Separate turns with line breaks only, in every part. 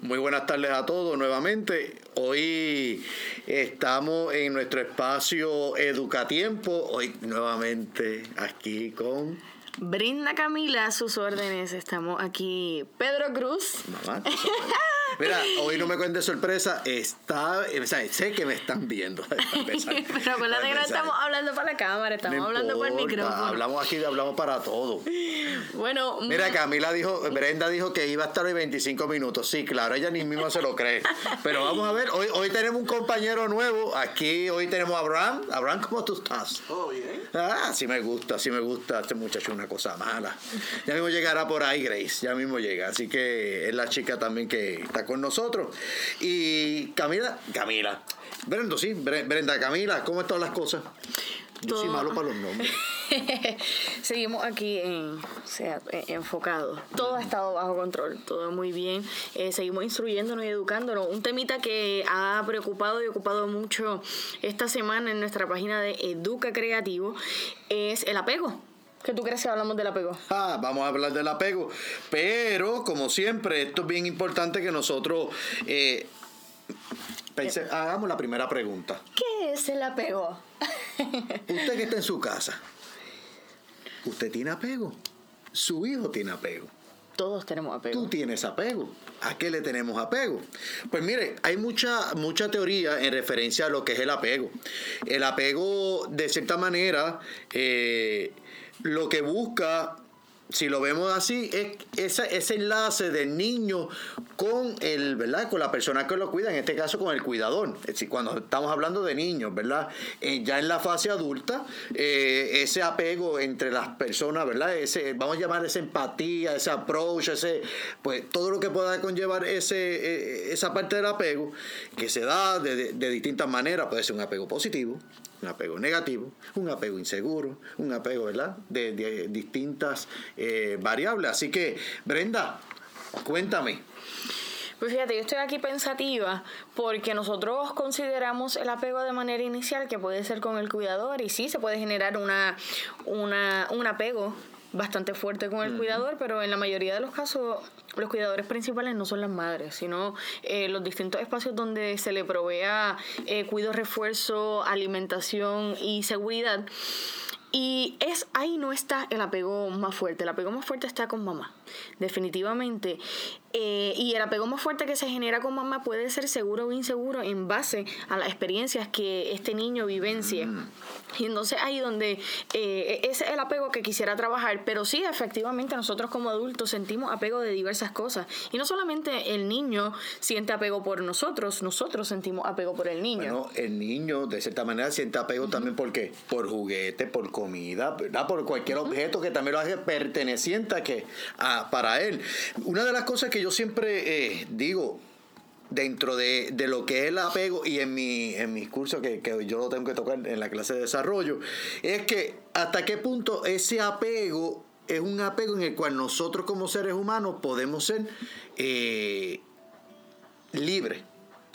Muy buenas tardes a todos nuevamente. Hoy estamos en nuestro espacio Educatiempo. Hoy nuevamente aquí con
Brinda Camila a sus órdenes. Estamos aquí. Pedro Cruz.
mamá. Mira, hoy no me cuentes sorpresa. Está, o sea, sé que me están viendo.
Pero acuérdate que no estamos hablando para la cámara, estamos
No
hablando por el
importa,
micrófono.
Hablamos aquí, hablamos para todo.
Bueno,
Mira, Camila dijo, Brenda dijo que iba a estar hoy 25 minutos. Sí, claro, ella ni misma se lo cree. Pero vamos a ver, hoy, hoy tenemos un compañero nuevo. Aquí hoy tenemos a Abraham. Abraham, ¿cómo tú estás?
Todo bien.
Ah, sí me gusta, sí me gusta. Este muchacho es una cosa mala. Ya mismo llegará por ahí, Grace. Ya mismo llega. Así que es la chica también que está con nosotros. Y Camila, Camila. Brenda, sí, Bre- Brenda, Camila, ¿cómo están las cosas? Yo soy malo para los nombres.
seguimos aquí en, o sea, eh, enfocados. Todo ha estado bajo control, todo muy bien. Eh, seguimos instruyéndonos y educándonos. Un temita que ha preocupado y ocupado mucho esta semana en nuestra página de Educa Creativo es el apego. ¿Qué tú crees si hablamos del apego?
Ah, vamos a hablar del apego. Pero, como siempre, esto es bien importante que nosotros eh, pense- hagamos la primera pregunta.
¿Qué es el apego?
Usted que está en su casa, ¿usted tiene apego? Su hijo tiene apego.
Todos tenemos apego.
Tú tienes apego. ¿A qué le tenemos apego? Pues mire, hay mucha, mucha teoría en referencia a lo que es el apego. El apego, de cierta manera, eh, lo que busca, si lo vemos así, es ese, ese enlace del niño con el, ¿verdad? Con la persona que lo cuida, en este caso con el cuidador. Es decir, cuando estamos hablando de niños, ¿verdad? Eh, ya en la fase adulta, eh, ese apego entre las personas, ¿verdad? Ese, vamos a llamar esa empatía, ese approach, ese, pues todo lo que pueda conllevar ese, eh, esa parte del apego, que se da de, de- de distintas maneras, puede ser un apego positivo, un apego negativo, un apego inseguro, un apego, ¿verdad? De, de distintas eh, variables. Así que, Brenda, cuéntame.
Pues fíjate, yo estoy aquí pensativa porque nosotros consideramos el apego de manera inicial que puede ser con el cuidador y sí se puede generar una, una, un apego bastante fuerte con el cuidador, pero en la mayoría de los casos los cuidadores principales no son las madres, sino eh, los distintos espacios donde se le provea eh, cuido, refuerzo, alimentación y seguridad. Y es ahí no está el apego más fuerte. El apego más fuerte está con mamá, definitivamente. Eh, y el apego más fuerte que se genera con mamá puede ser seguro o inseguro en base a las experiencias que este niño vivencie. Y entonces ahí donde eh, ese es el apego que quisiera trabajar. Pero sí, efectivamente, nosotros como adultos sentimos apego de diversas cosas. Y no solamente el niño siente apego por nosotros, nosotros sentimos apego por el niño.
Bueno, el niño de cierta manera siente apego también ¿por qué? Por juguete, por comida, ¿verdad? Por cualquier objeto que también lo hace perteneciente a que a, para él. Una de las cosas que yo siempre eh, digo dentro de, de lo que es el apego y en mi en mis cursos que, que yo lo tengo que tocar en la clase de desarrollo es que hasta qué punto ese apego es un apego en el cual nosotros como seres humanos podemos ser eh, libres.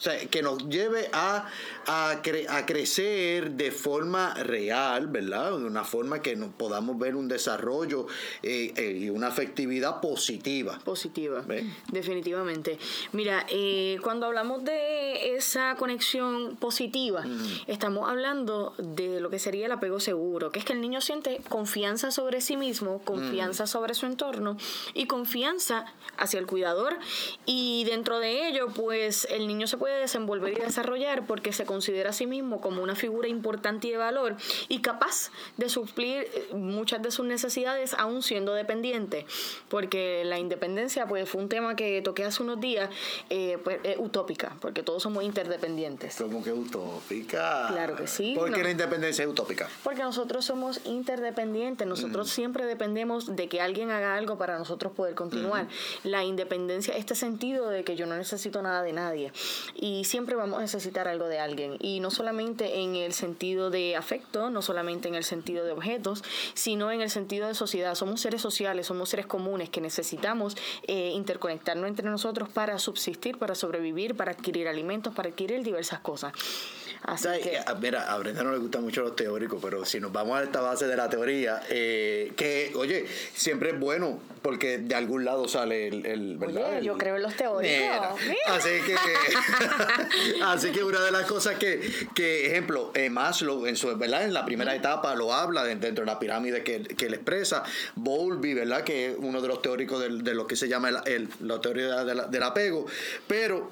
O sea, que nos lleve a, a, cre- a crecer de forma real, ¿verdad? De una forma que nos podamos ver un desarrollo eh, eh, y una afectividad positiva.
positiva, definitivamente. Mira, eh, cuando hablamos de esa conexión positiva, estamos hablando de lo que sería el apego seguro, que es que el niño siente confianza sobre sí mismo, confianza sobre su entorno y confianza hacia el cuidador y dentro de ello, pues el niño se puede desenvolver y desarrollar porque se considera a sí mismo como una figura importante y de valor y capaz de suplir eh, muchas de sus necesidades aún siendo dependiente, porque la independencia pues fue un tema que toqué hace unos días, eh, pues es utópica, porque todos somos interdependientes.
Como que utópica.
Claro que sí,
Porque
no.
la independencia es utópica.
Porque nosotros somos interdependientes, nosotros siempre dependemos de que alguien haga algo para nosotros poder continuar. La independencia, este sentido de que yo no necesito nada de nadie y siempre vamos a necesitar algo de alguien. Y no solamente en el sentido de afecto, no solamente en el sentido de objetos, sino en el sentido de sociedad. Somos seres sociales, somos seres comunes que necesitamos eh, interconectarnos entre nosotros para subsistir, para sobrevivir, para adquirir alimentos, para adquirir diversas cosas. Así que...
Mira, a Brenda no le gustan mucho los teóricos, pero si nos vamos a esta base de la teoría, eh, que, oye, siempre es bueno porque de algún lado sale el... el
Oye, yo creo en los teóricos.
Así que, así que una de las cosas que, que ejemplo, eh, Maslow en, su, ¿verdad? en la primera etapa lo habla dentro de la pirámide que, que él expresa, Bowlby, ¿verdad? que es uno de los teóricos de, de lo que se llama el, la teoría del apego, pero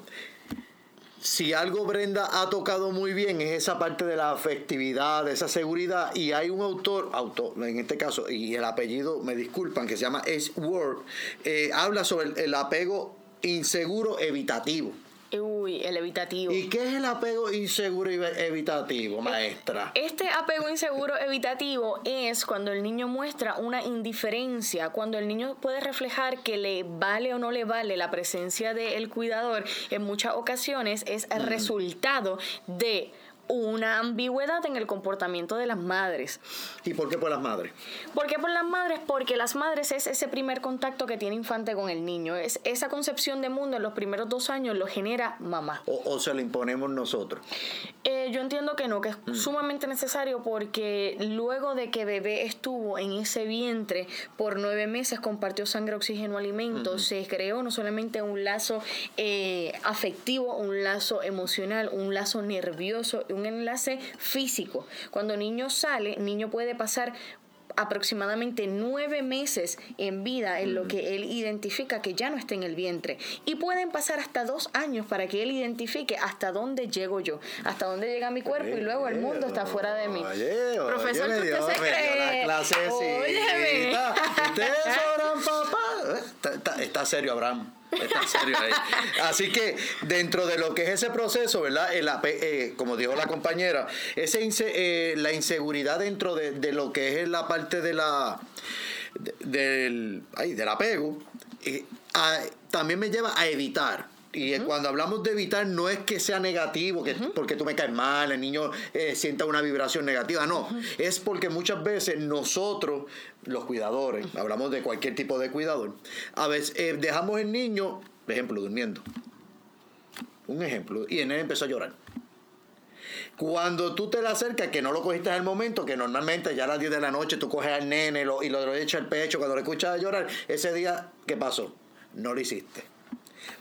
si algo Brenda ha tocado muy bien es esa parte de la afectividad, de esa seguridad, y hay un autor, autor en este caso, y el apellido, me disculpan, que se llama Ace Ward, eh, habla sobre el apego inseguro evitativo.
Uy, el evitativo.
¿Y qué es el apego inseguro evitativo, eh, maestra?
Este apego inseguro evitativo es cuando el niño muestra una indiferencia, cuando el niño puede reflejar que le vale o no le vale la presencia del cuidador, en muchas ocasiones es el resultado de una ambigüedad en el comportamiento de las madres.
¿Y por qué por las madres?
¿Por qué por las madres? Porque las madres es ese primer contacto que tiene infante con el niño. Es esa concepción de mundo en los primeros dos años lo genera mamá.
¿O, se lo imponemos nosotros?
Eh, yo entiendo que no, que es mm. sumamente necesario porque luego de que bebé estuvo en ese vientre por nueve meses, compartió sangre, oxígeno, alimentos, se creó no solamente un lazo eh, afectivo, un lazo emocional, un lazo nervioso, un enlace físico. Cuando niño sale, niño puede pasar aproximadamente nueve meses en vida en lo que él identifica que ya no está en el vientre. Y pueden pasar hasta dos años para que él identifique hasta dónde llego yo, hasta dónde llega mi cuerpo y luego el mundo está fuera de mí. Profesor, usted se cree?
Ustedes papá. está serio, Abraham. Así que dentro de lo que es ese proceso, ¿verdad? El, eh, como dijo la compañera, ese eh, la inseguridad dentro de, lo que es la parte de la del, del apego, eh, también me lleva a evitar y cuando hablamos de evitar, no es que sea negativo, que, porque tú me caes mal, el niño eh, sienta una vibración negativa, no. Es porque muchas veces nosotros, los cuidadores, hablamos de cualquier tipo de cuidador, a veces eh, dejamos el niño, por ejemplo, durmiendo. Un ejemplo, y el nene empezó a llorar. Cuando tú te le acercas, que no lo cogiste en el momento, que normalmente ya a las 10 de la noche tú coges al nene y lo, y lo echas al pecho, cuando lo escuchas llorar, ese día, ¿qué pasó? No lo hiciste.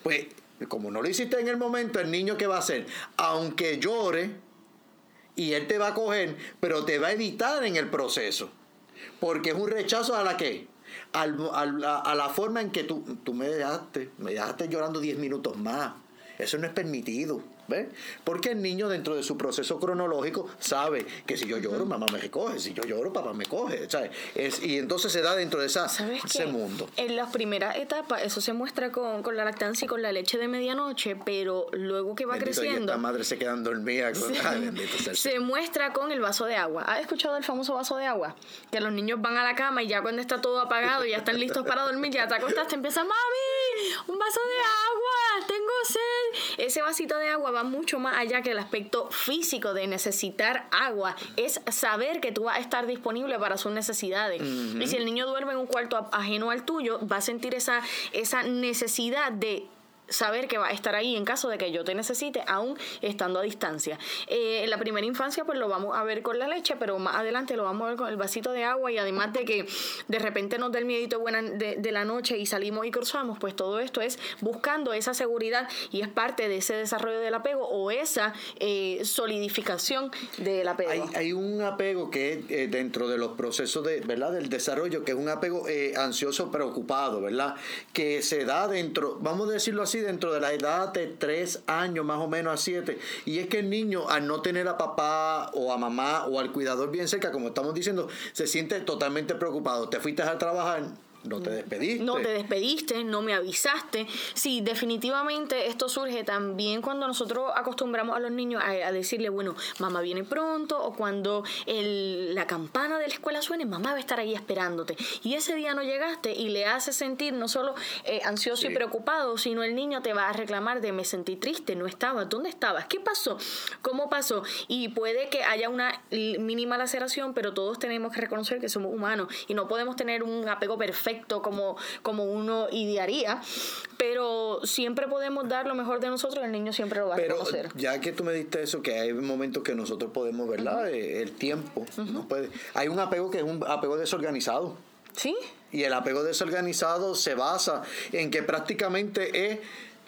Pues como no lo hiciste en el momento, el niño que va a hacer, aunque llore, y él te va a coger, pero te va a evitar en el proceso. Porque es un rechazo a la que? a, la forma en que tú, tú me dejaste, me dejaste llorando 10 minutos más. Eso no es permitido. Porque el niño dentro de su proceso cronológico sabe que si yo lloro, mamá me recoge, si yo lloro, papá me coge, Es, y entonces se da dentro de esa, ese mundo.
En las primeras etapas eso se muestra con, la lactancia y con la leche de medianoche, pero luego que va creciendo...
Y madre se quedan dormidas.
se, muestra con el vaso de agua. ¿Has escuchado el famoso vaso de agua? Que los niños van a la cama y ya cuando está todo apagado y ya están listos para dormir, ya te acostaste, empieza, mami, un vaso de agua, tengo sed. Ese vasito de agua va mucho más allá que el aspecto físico de necesitar agua. Es saber que tú vas a estar disponible para sus necesidades. Y si el niño duerme en un cuarto ajeno al tuyo, va a sentir esa, esa necesidad de saber que va a estar ahí en caso de que yo te necesite, aún estando a distancia. Eh, en la primera infancia, pues lo vamos a ver con la leche, pero más adelante lo vamos a ver con el vasito de agua y además de que de repente nos da el miedito buena de, la noche y salimos y cruzamos, pues todo esto es buscando esa seguridad y es parte de ese desarrollo del apego o esa eh, solidificación del apego.
Hay, un apego que es eh, dentro de los procesos de, ¿verdad? del desarrollo, que es un apego ansioso preocupado, ¿verdad? Que se da dentro, vamos a decirlo así, dentro de la edad de tres años, más o menos a siete. Y es que el niño, al no tener a papá o a mamá o al cuidador bien cerca, como estamos diciendo, se siente totalmente preocupado. Te fuiste a trabajar no te despediste.
No te despediste, no me avisaste. Sí, definitivamente esto surge también cuando nosotros acostumbramos a los niños a, decirle, bueno, mamá viene pronto, o cuando la campana de la escuela suene, mamá va a estar ahí esperándote. Y ese día no llegaste y le hace sentir no solo eh, ansioso y preocupado, sino el niño te va a reclamar de me sentí triste, no estaba, ¿dónde estabas? ¿Qué pasó? ¿Cómo pasó? Y puede que haya una mínima laceración, pero todos tenemos que reconocer que somos humanos y no podemos tener un apego perfecto perfecto como, como uno idearía, pero siempre podemos dar lo mejor de nosotros, el niño siempre lo va a
Pero
reconocer.
ya que tú me diste eso, que hay momentos que nosotros podemos, ¿verdad? Eh, El tiempo. no puede. Hay un apego que es un apego desorganizado.
¿Sí?
Y el apego desorganizado se basa en que prácticamente es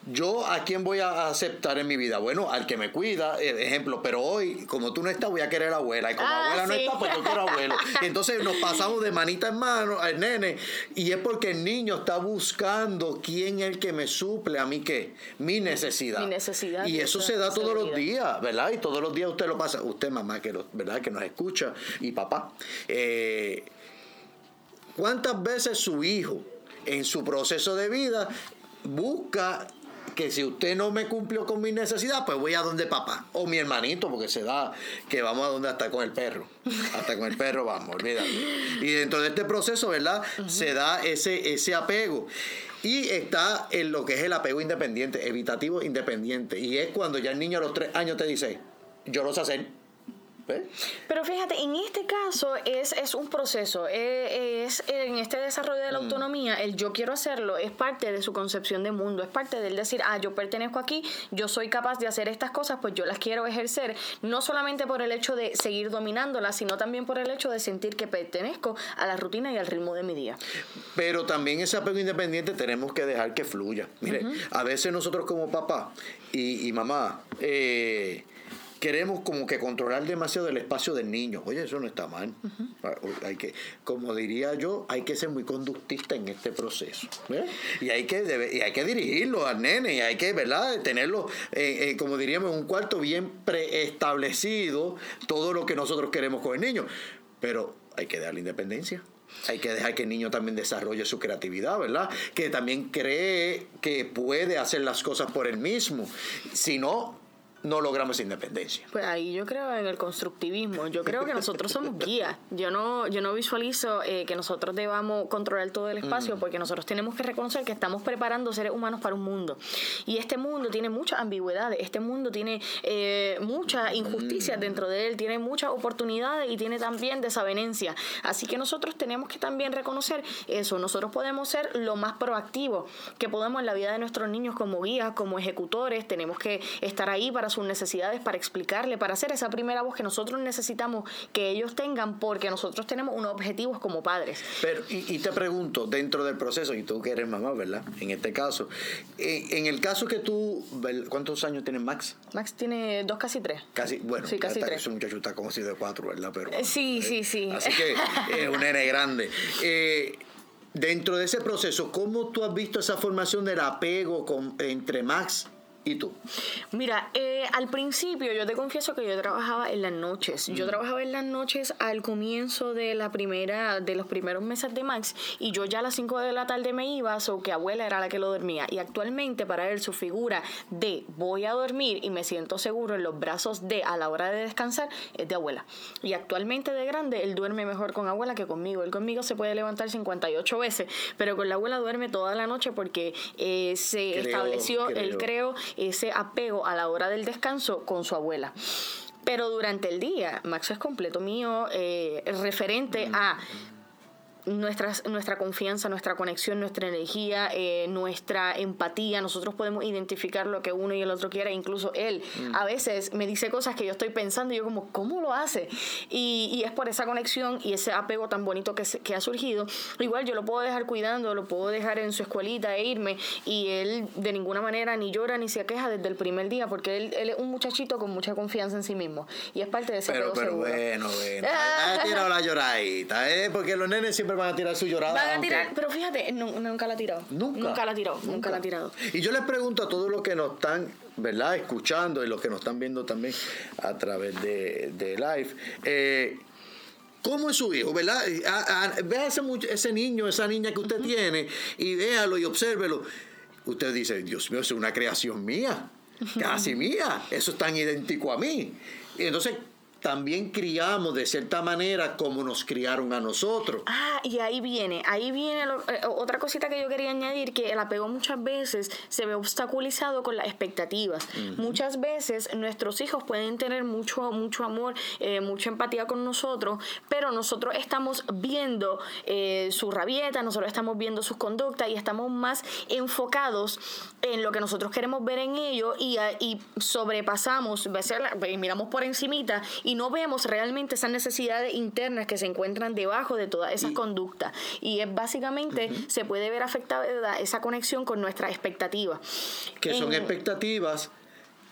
yo a quién voy a aceptar en mi vida. Bueno, al que me cuida, eh, ejemplo, pero hoy, como tú no estás, voy a querer a abuela. Y como
Ah,
abuela no está, pues yo quiero abuelo. Y entonces nos pasamos de manita en mano al nene. Y es porque el niño está buscando quién es el que me suple a mí qué, mi necesidad.
Mi necesidad,
Y eso se da todos los días, ¿verdad? Y todos los días usted lo pasa. Usted, mamá, que lo- ¿verdad? Que nos escucha. Y papá. Eh, ¿Cuántas veces su hijo en su proceso de vida busca que si usted no me cumplió con mi necesidad, pues voy a donde papá o mi hermanito, porque se da que vamos a donde hasta con el perro, hasta con el perro vamos, olvídate. Y dentro de este proceso, ¿verdad? Se da ese, ese apego. Y está en lo que es el apego independiente, evitativo independiente. Y es cuando ya el niño a los tres años te dice, yo lo sé hacer. ¿Ves?
Pero fíjate, en este caso es, es un proceso, eh, es, en este desarrollo de la
Mm.
autonomía, el yo quiero hacerlo es parte de su concepción de mundo, es parte del decir, ah, yo pertenezco aquí, yo soy capaz de hacer estas cosas, pues yo las quiero ejercer, no solamente por el hecho de seguir dominándolas, sino también por el hecho de sentir que pertenezco a la rutina y al ritmo de mi día.
Pero también ese apego independiente tenemos que dejar que fluya. Mire, a veces nosotros como papá y, y mamá eh, queremos como que controlar demasiado el espacio del niño. Oye, eso no está mal. Hay que, como diría yo, hay que ser muy conductista en este proceso. ¿ves? Y hay que debe- y hay que dirigirlo al nene y hay que, ¿verdad? Tenerlo, eh, eh, como diríamos, en un cuarto bien preestablecido, todo lo que nosotros queremos con el niño. Pero hay que darle independencia. Hay que dejar que el niño también desarrolle su creatividad, ¿verdad? Que también cree que puede hacer las cosas por él mismo. Si no, no logramos independencia.
Pues ahí yo creo en el constructivismo. Yo creo que nosotros somos guías. Yo no, yo no visualizo eh, que nosotros debamos controlar todo el espacio porque nosotros tenemos que reconocer que estamos preparando seres humanos para un mundo. Y este mundo tiene muchas ambigüedades. Este mundo tiene eh, muchas injusticias dentro de él, tiene muchas oportunidades y tiene también desavenencias. Así que nosotros tenemos que también reconocer eso. Nosotros podemos ser lo más proactivos que podemos en la vida de nuestros niños como guías, como ejecutores. Tenemos que estar ahí para sus necesidades, para explicarle, para hacer esa primera voz que nosotros necesitamos que ellos tengan, porque nosotros tenemos unos objetivos como padres.
Pero, y, y te pregunto, dentro del proceso, y tú que eres mamá, ¿verdad? En este caso, eh, en el caso que tú, ¿vel- ¿cuántos años tienes Max?
Max tiene dos, casi tres.
Casi, bueno,
Sí, casi tres.
ese muchacho está como si de cuatro, ¿verdad? Pero,
Eh, sí, sí, sí.
Así que es un nene grande. Eh, dentro de ese proceso, ¿cómo tú has visto esa formación del apego con, entre Max y tú?
Mira, eh, al principio yo te confieso que yo trabajaba en las noches. Yo trabajaba en las noches al comienzo de la primera, de los primeros meses de Max y yo ya a las 5 de la tarde me iba, o que abuela era la que lo dormía. Y actualmente para él su figura de voy a dormir y me siento seguro en los brazos de a la hora de descansar es de abuela. Y actualmente de grande él duerme mejor con abuela que conmigo. Él conmigo se puede levantar 58 veces, pero con la abuela duerme toda la noche porque eh, se
Creo,
estableció el
creo.
creo ese apego a la hora del descanso con su abuela. Pero durante el día, Max es completo mío, eh, referente a nuestras, nuestra confianza, nuestra conexión, nuestra energía, eh, nuestra empatía. Nosotros podemos identificar lo que uno y el otro quiere. Incluso él a veces me dice cosas que yo estoy pensando y yo como, ¿cómo lo hace? Y, y es por esa conexión y ese apego tan bonito que, se- que ha surgido. Igual yo lo puedo dejar cuidando, lo puedo dejar en su escuelita e irme y él de ninguna manera ni llora ni se queja desde el primer día porque él, él es un muchachito con mucha confianza en sí mismo y es parte de ese
Pero, pero
seguro.
bueno, bueno. Ha tirado la lloradita, ¿eh? Porque los nenes siempre van a tirar su llorada.
Van a
aunque-
tirar, pero fíjate, nu- nunca la ha tirado.
Nunca.
Nunca la ha tirado, nunca, la ha tirado.
Y yo les pregunto a todos los que nos están, ¿verdad? Escuchando y los que nos están viendo también a través de, de live. eh, ¿Cómo es su hijo, verdad? A- a- vea ese, niño, esa niña que usted tiene y véalo y obsérvelo. Usted dice, Dios mío, es una creación mía, casi mía. Eso es tan idéntico a mí. Y entonces, también criamos de cierta manera como nos criaron a nosotros.
Ah, y ahí viene, ahí viene eh, otra cosita que yo quería añadir, que el apego muchas veces se ve obstaculizado con las expectativas. Muchas veces nuestros hijos pueden tener mucho, mucho amor, eh, mucha empatía con nosotros, pero nosotros estamos viendo eh, su rabieta, nosotros estamos viendo sus conductas y estamos más enfocados en lo que nosotros queremos ver en ellos y, y sobrepasamos, miramos por encimita y no vemos realmente esas necesidades internas que se encuentran debajo de todas esas conductas. Y es básicamente, se puede ver afectada esa conexión con nuestras expectativas.
Que son expectativas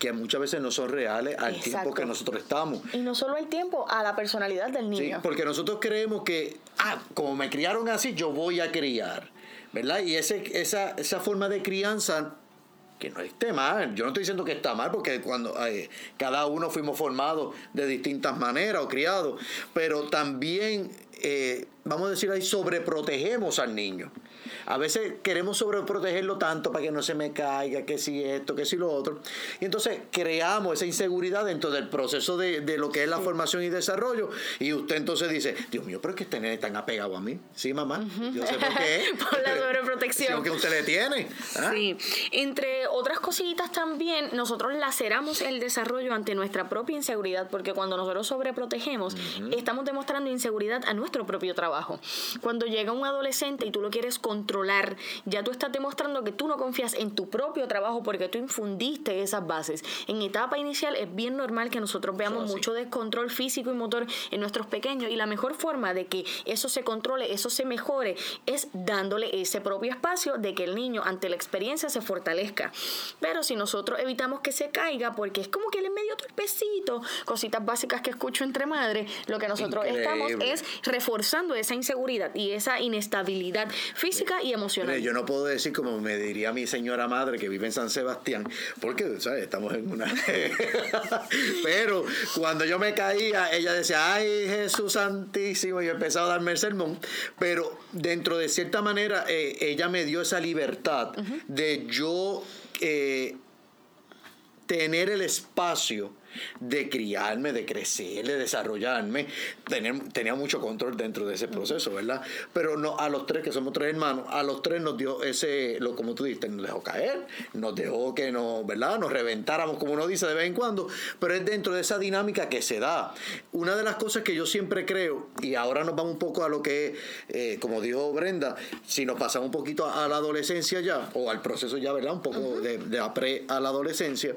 que muchas veces no son reales al tiempo que nosotros estamos.
Y no solo el tiempo, a la personalidad del niño.
Sí, porque nosotros creemos que, ah, como me criaron así, yo voy a criar. ¿Verdad? Y ese, esa, esa forma de crianza que no esté mal. Yo no estoy diciendo que está mal, porque cuando cada uno fuimos formados de distintas maneras o criados, pero también, eh, vamos a decir ahí, sobreprotegemos al niño. A veces queremos sobreprotegerlo tanto para que no se me caiga, que si esto, que si lo otro. Y entonces creamos esa inseguridad dentro del proceso de, de lo que es la formación y desarrollo. Y usted entonces dice, Dios mío, pero es que este nene tan apegado a mí. Sí, mamá. Yo sé por qué.
por la sobreprotección.
que usted le tiene.
¿ah? Sí. Entre otras cositas también, nosotros laceramos el desarrollo ante nuestra propia inseguridad, porque cuando nosotros sobreprotegemos, estamos demostrando inseguridad a nuestro propio trabajo. Cuando llega un adolescente y tú lo quieres controlar, ya tú estás demostrando que tú no confías en tu propio trabajo porque tú infundiste esas bases. En etapa inicial es bien normal que nosotros veamos mucho descontrol físico y motor en nuestros pequeños y la mejor forma de que eso se controle, eso se mejore, es dándole ese propio espacio de que el niño ante la experiencia se fortalezca. Pero si nosotros evitamos que se caiga porque es como que él es medio torpecito, cositas básicas que escucho entre madres, lo que nosotros estamos es reforzando esa inseguridad y esa inestabilidad física y emocional.
yo no puedo decir como me diría mi señora madre que vive en San Sebastián, porque ¿sabes? estamos en una... Pero cuando yo me caía, ella decía, ay Jesús Santísimo, y empezaba a darme el sermón. Pero dentro de cierta manera, eh, ella me dio esa libertad de yo eh, tener el espacio de criarme, de crecer, de desarrollarme. tenía mucho control dentro de ese proceso, ¿verdad? Pero no, a los tres, que somos tres hermanos, a los tres nos dio ese, lo como tú dijiste, nos dejó caer, nos dejó que nos, ¿verdad? Nos reventáramos, como uno dice de vez en cuando, pero es dentro de esa dinámica que se da. Una de las cosas que yo siempre creo, y ahora nos vamos un poco a lo que, eh, como dijo Brenda, si nos pasamos un poquito a, la adolescencia ya, o al proceso ya, ¿verdad? Un poco de, de pre a la adolescencia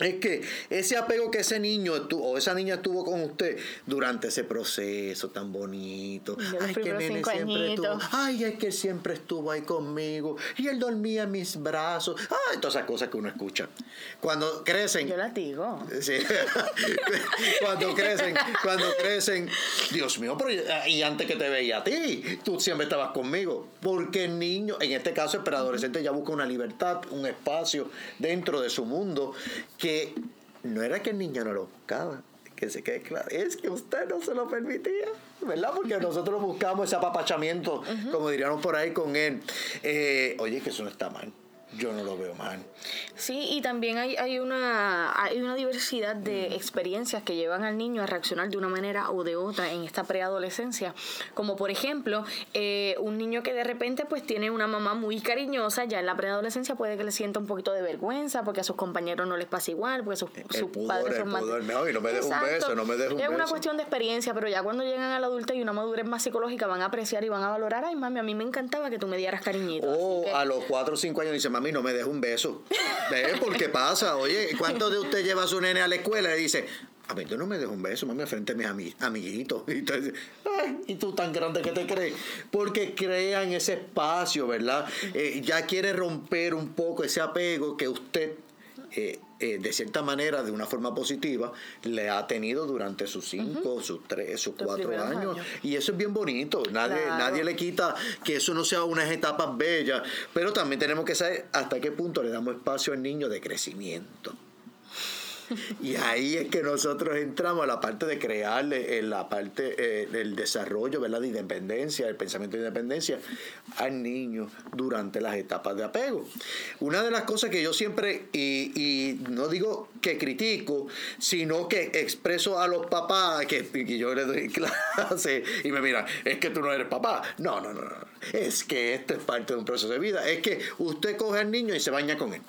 es que ese apego que ese niño o esa niña tuvo con usted durante ese proceso tan bonito. Ay, que nene siempre estuvo. Ay, es que siempre estuvo ahí conmigo. Y él dormía en mis brazos. Ay, todas esas cosas que uno escucha. Cuando crecen.
Yo las digo.
Sí. cuando crecen, cuando crecen. Dios mío, pero y antes que te veía a ti, tú siempre estabas conmigo. Porque el niño, en este caso el preadolescente, ya busca una libertad, un espacio dentro de su mundo que no era que el niño no lo buscaba, que se quede claro, es que usted no se lo permitía, ¿verdad? Porque nosotros buscamos ese apapachamiento, como diríamos por ahí con él. Eh, oye, que eso no está mal yo no lo veo mal.
Sí, y también hay, hay, una, hay una diversidad de mm. experiencias que llevan al niño a reaccionar de una manera o de otra en esta preadolescencia. Como por ejemplo, eh, un niño que de repente pues tiene una mamá muy cariñosa, ya en la preadolescencia puede que le sienta un poquito de vergüenza porque a sus compañeros no les pasa igual, porque sus, padres son más...
no me dejes un beso, no me dejes un
Es una cuestión de experiencia, pero ya cuando llegan a la adulta y una madurez más psicológica van a apreciar y van a valorar, ay mami, a mí me encantaba que tú me dieras cariñito.
O a los 4 o 5 años dice, mami, no me dejes un beso. ¿Ves? Porque pasa. Oye, ¿cuánto de usted lleva a su nene a la escuela y dice, a ver, yo no me dejo un beso, mami, frente a mis amiguitos. Y, entonces, Ay, y tú tan grande que te crees. Porque crean ese espacio, ¿verdad? Eh, ya quiere romper un poco ese apego que usted eh, eh, de cierta manera, de una forma positiva, le ha tenido durante sus cinco, sus tres, sus cuatro años. Y eso es bien bonito. Nadie, nadie le quita que eso no sea unas etapas bellas. Pero también tenemos que saber hasta qué punto le damos espacio al niño de crecimiento. Y ahí es que nosotros entramos a la parte de crearle, en la parte eh, del desarrollo, ¿verdad? De independencia, el pensamiento de independencia al niño durante las etapas de apego. Una de las cosas que yo siempre, y, no digo que critico, sino que expreso a los papás, que, que yo les doy clase y me miran, es que tú no eres papá. No, no, no, no. Es que esto es parte de un proceso de vida. Es que usted coge al niño y se baña con él.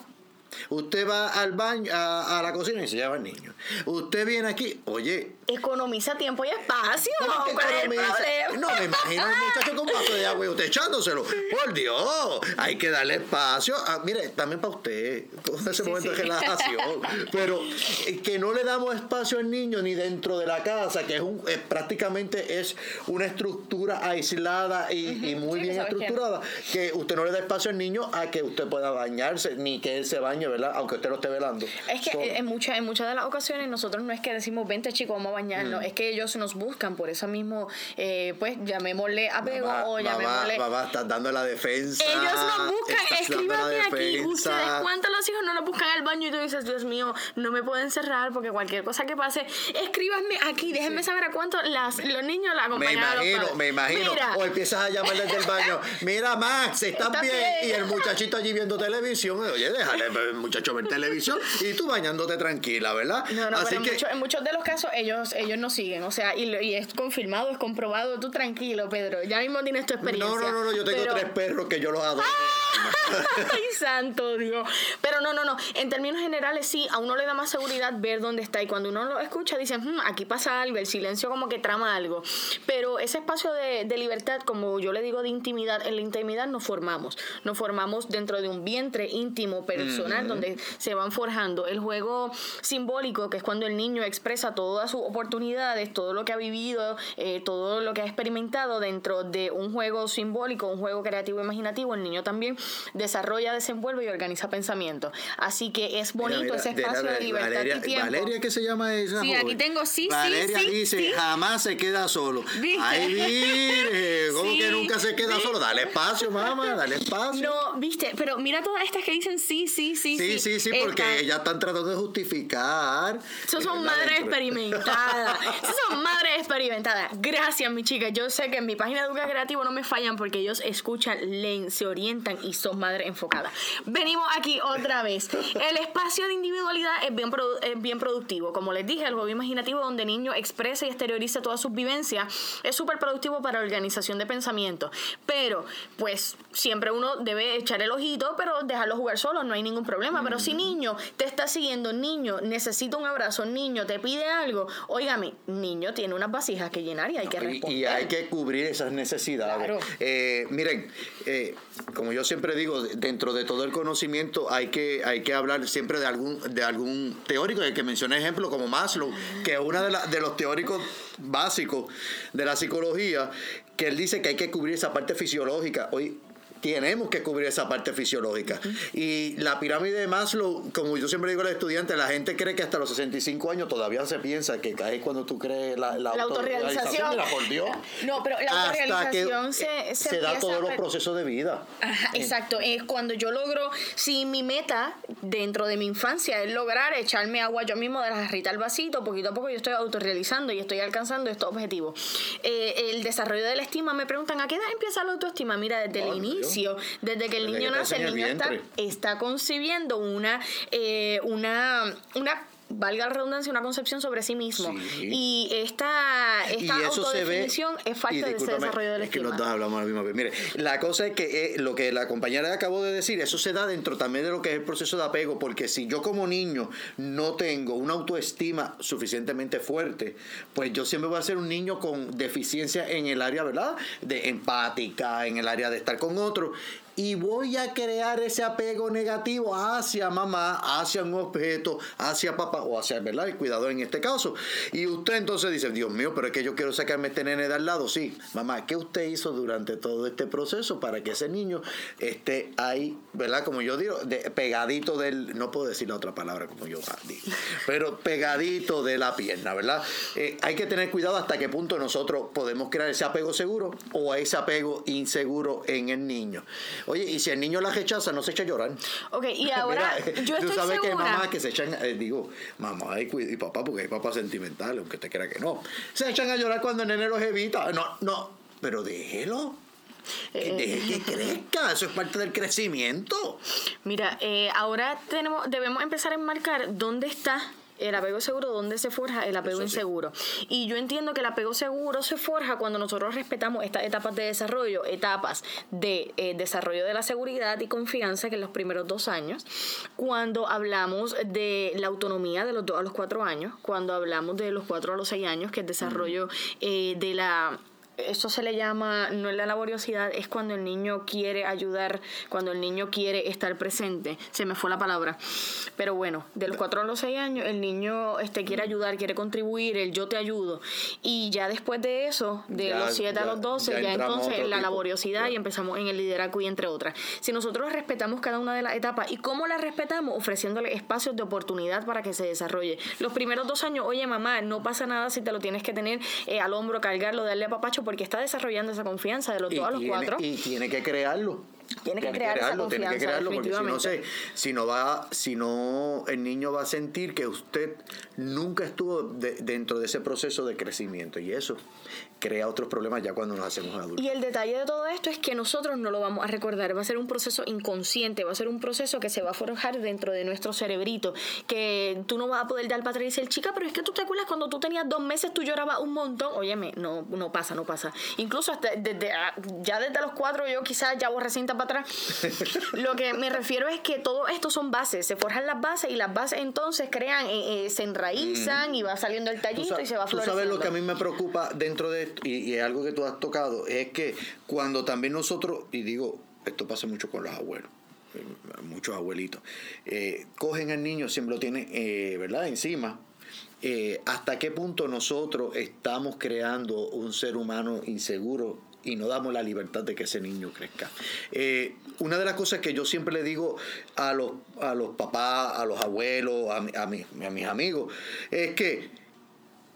Usted va al baño, a, a la cocina y se lleva al niño. Usted viene aquí, oye,
Economiza tiempo y espacio.
¿Cómo que
¿Cuál es?
No, me imagino el muchacho con un vaso de agua y usted echándoselo. Por Dios, hay que darle espacio. Ah, mire, también para usted, todo ese momento de
sí.
relajación. Pero eh, que no le damos espacio al niño ni dentro de la casa, que es un, eh, prácticamente es una estructura aislada y, y muy
Sí,
bien estructurada, que usted no le da espacio al niño a que usted pueda bañarse, ni que él se bañe, ¿verdad? Aunque usted lo esté velando.
Es que en muchas, en muchas de las ocasiones nosotros no es que decimos, vente chicos, vamos a bañarnos,
Mm.
es que ellos nos buscan por eso mismo, eh, pues llamémosle apego
Mamá,
o
mamá,
llamémosle...
mamá, estás dando la defensa.
Ellos nos buscan, escríbanme aquí. Ustedes, ¿cuántos los hijos no nos buscan al baño? Y tú dices, Dios mío, no me pueden cerrar porque cualquier cosa que pase, escríbanme aquí, déjenme saber a cuánto las, los niños la
Me
acompañan los
imagino, me imagino.
Mira,
O empiezas a llamar desde el baño. Mira, Max, ¿estás
¿Estás
bien?
bien?
Y el muchachito allí viendo televisión. Oye, déjale el muchacho ver televisión. Y tú bañándote tranquila, ¿verdad?
No, no,
Así
pero en,
que.
muchos- en muchos de los casos ellos ellos nos siguen, o sea, y, y es confirmado, es comprobado. Tú tranquilo, Pedro, ya mismo tienes tu experiencia.
No, no, no, no, yo tengo
pero-
tres perros que yo los adoro.
Ay, santo Dios. Pero no, no, no. En términos generales, sí, a uno le da más seguridad ver dónde está. Y cuando uno lo escucha, dicen, "Hmm, aquí pasa algo, el silencio como que trama algo. Pero ese espacio de, de libertad, como yo le digo, de intimidad, en la intimidad nos formamos. Nos formamos dentro de un vientre íntimo, personal, donde se van forjando. El juego simbólico, que es cuando el niño expresa todas sus oportunidades, todo lo que ha vivido, eh, todo lo que ha experimentado dentro de un juego simbólico, un juego creativo imaginativo, el niño también desarrolla, desenvuelve y organiza pensamientos. Así que es bonito
Mira, mira,
ese espacio de libertad
Valeria,
y tiempo.
Valeria, ¿qué se llama esa
Sí,
joven?
aquí tengo sí, sí,
Valeria
sí,
dice,
sí.
jamás se queda solo.
¿Viste?
Ay, virgen, ¿cómo
Sí,
que nunca se queda
sí.
solo? Dale espacio, mamá, dale espacio.
No, viste, pero mira todas estas que dicen sí, sí, sí,
Sí, sí, sí, porque ellas están tratando de justificar.
Esos son madres experimentadas. Esos son madres experimentadas. Gracias, mi chica. Yo sé que en mi página de Educa Creativo no me fallan porque ellos escuchan, leen, se orientan y son madres enfocadas. Venimos aquí otra vez. El espacio de individualidad es bien, produ- es bien productivo. Como les dije, el juego imaginativo donde el niño expresa y exterioriza todas sus vivencias es súper productivo para la organización de pensamiento. Pero, pues, siempre uno debe echar el ojito, pero dejarlo jugar solo, no hay ningún problema. Pero si niño te está siguiendo, niño necesita un abrazo, niño te pide algo, óigame, niño tiene unas vasijas que llenar y hay que
Y-
responder.
Y, hay que cubrir esas necesidades.
Claro.
Eh, miren, eh, como yo siempre digo, dentro de todo el conocimiento hay que, hay que hablar siempre de algún, de algún teórico, el que mencioné ejemplo como Maslow, que es uno de, la- de los teóricos básicos de la psicología, que él dice que hay que cubrir esa parte fisiológica. Hoy tenemos que cubrir esa parte fisiológica. Y la pirámide de Maslow, como yo siempre digo a los estudiantes, la gente cree que hasta los 65 años todavía se piensa que es cuando tú crees la, la,
La autorrealización.
Mira, por Dios.
No, pero la
Hasta que
autorrealización se- se
da todos los procesos de vida.
Ajá, exacto. Es cuando yo logro, si mi meta dentro de mi infancia es lograr echarme agua yo mismo de la jarrita al vasito, poquito a poco yo estoy autorrealizando y estoy alcanzando estos objetivos. Eh, el desarrollo de la estima, me preguntan, ¿a qué edad empieza la autoestima? Mira, desde el
Obvio.
Inicio, desde que el
Desde
niño
que
nace, el niño está, está concibiendo una, eh, una, una valga la redundancia, una concepción sobre sí mismo.
Sí.
Y esta, esta
y ve
autodefinición es
y
de ese desarrollo de la
es que los dos hablamos a la misma vez mire la cosa es que eh, lo que la compañera acabó de decir eso se da dentro también de lo que es el proceso de apego porque si yo como niño no tengo una autoestima suficientemente fuerte pues yo siempre voy a ser un niño con deficiencia en el área verdad de empática en el área de estar con otro y voy a crear ese apego negativo hacia mamá, hacia un objeto, hacia papá o hacia ¿verdad? el cuidador en este caso. Y usted entonces dice, Dios mío, pero es que yo quiero sacarme este nene de al lado. Sí, mamá, ¿qué usted hizo durante todo este proceso para que ese niño esté ahí, ¿verdad? Como yo digo, pegadito del, no puedo decir la otra palabra como yo digo, pero pegadito de la pierna, ¿verdad? Eh, hay que tener cuidado hasta qué punto nosotros podemos crear ese apego seguro o ese apego inseguro en el niño. Oye, y si el niño la rechaza, no se echa a llorar.
Ok, y ahora yo estoy
Tú sabes que hay mamás que se echan, eh, digo, mamá y, y papá, porque hay papás sentimentales, aunque te quiera que no. Se echan a llorar cuando el nene los evita. No, no, pero déjelo. Que
Eh,
deje que crezca, eso es parte del crecimiento.
Mira, eh, ahora tenemos, debemos empezar a enmarcar dónde está el apego seguro, dónde se forja el apego
Eso sí.
inseguro. Y yo entiendo que el apego seguro se forja cuando nosotros respetamos estas etapas de desarrollo, etapas de eh, desarrollo de la seguridad y confianza, que en los primeros dos años, cuando hablamos de la autonomía de los dos a los cuatro años, cuando hablamos de los cuatro a los seis años, que es desarrollo eh, de la eso se le llama, no es la laboriosidad, es cuando el niño quiere ayudar, cuando el niño quiere estar presente. Se me fue la palabra. Pero bueno, de los 4 a los 6 años, el niño este, quiere ayudar, quiere contribuir, el yo te ayudo. Y ya después de eso, de
Ya-
los 7 a los 12,
ya
entonces la laboriosidad y empezamos en el liderazgo y entre otras. Si nosotros respetamos cada una de las etapas, ¿y cómo las respetamos? Ofreciéndole espacios de oportunidad para que se desarrolle. Los primeros dos años, oye mamá, no pasa nada si te lo tienes que tener eh, al hombro, cargarlo, darle a papacho, porque está desarrollando esa confianza de los
Y
dos a los
tiene,
cuatro.
y tiene que crearlo.
Tiene que crear esa
tiene que crearlo, porque si no, se, si no va, si no, el niño va a sentir que usted nunca estuvo de- dentro de ese proceso de crecimiento y eso crea otros problemas ya cuando nos hacemos adultos.
Y el detalle de todo esto es que nosotros no lo vamos a recordar, va a ser un proceso inconsciente, va a ser un proceso que se va a forjar dentro de nuestro cerebrito, que tú no vas a poder dar para atrás y decir, chica, pero es que tú te acuerdas cuando tú tenías dos meses, tú llorabas un montón, óyeme, no, no pasa, no pasa. Incluso hasta desde, ah, ya desde los cuatro yo quizás ya borré cinta para atrás. Lo que me refiero es que todo esto son bases, se forjan las bases y las bases entonces crean, eh, eh, se enraizan y va saliendo el
Tú
tallito y se va
tú
floreciendo.
sabes lo que a mí me preocupa dentro de y, y algo que tú has tocado, es que cuando también nosotros, y digo, esto pasa mucho con los abuelos, eh, muchos abuelitos, eh, cogen al niño, siempre lo tienen, eh, ¿verdad?, encima. hasta qué punto nosotros estamos creando un ser humano inseguro y no damos la libertad de que ese niño crezca. Una de las cosas que yo siempre le digo a los, a los papás, a los abuelos, a, a mis amigos, es que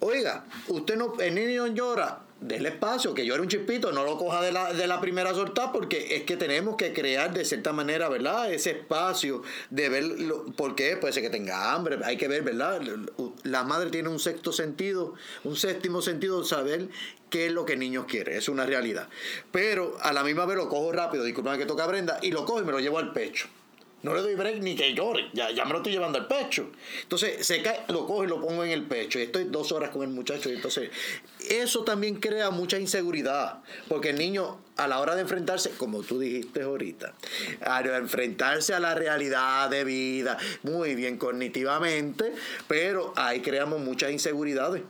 Oiga, usted no, el niño llora, déle espacio, que llore un chispito, no lo coja de la, de la primera soltada, porque es que tenemos que crear de cierta manera, ¿verdad? Ese espacio de ver, lo- ¿por qué? Puede ser que tenga hambre, hay que ver, ¿verdad? La madre tiene un sexto sentido, un séptimo sentido, saber qué es lo que el niño quiere, es una realidad. Pero a la misma vez lo cojo rápido, disculpame que toca Brenda, y lo cojo y me lo llevo al pecho. No le doy break ni que llore, ya, ya me lo estoy llevando al pecho. Entonces se cae, lo cojo y lo pongo en el pecho. Y estoy dos horas con el muchacho. Entonces, eso también crea mucha inseguridad. Porque el niño, a la hora de enfrentarse, como tú dijiste ahorita, a enfrentarse a la realidad de vida, muy bien cognitivamente, pero ahí creamos muchas inseguridades.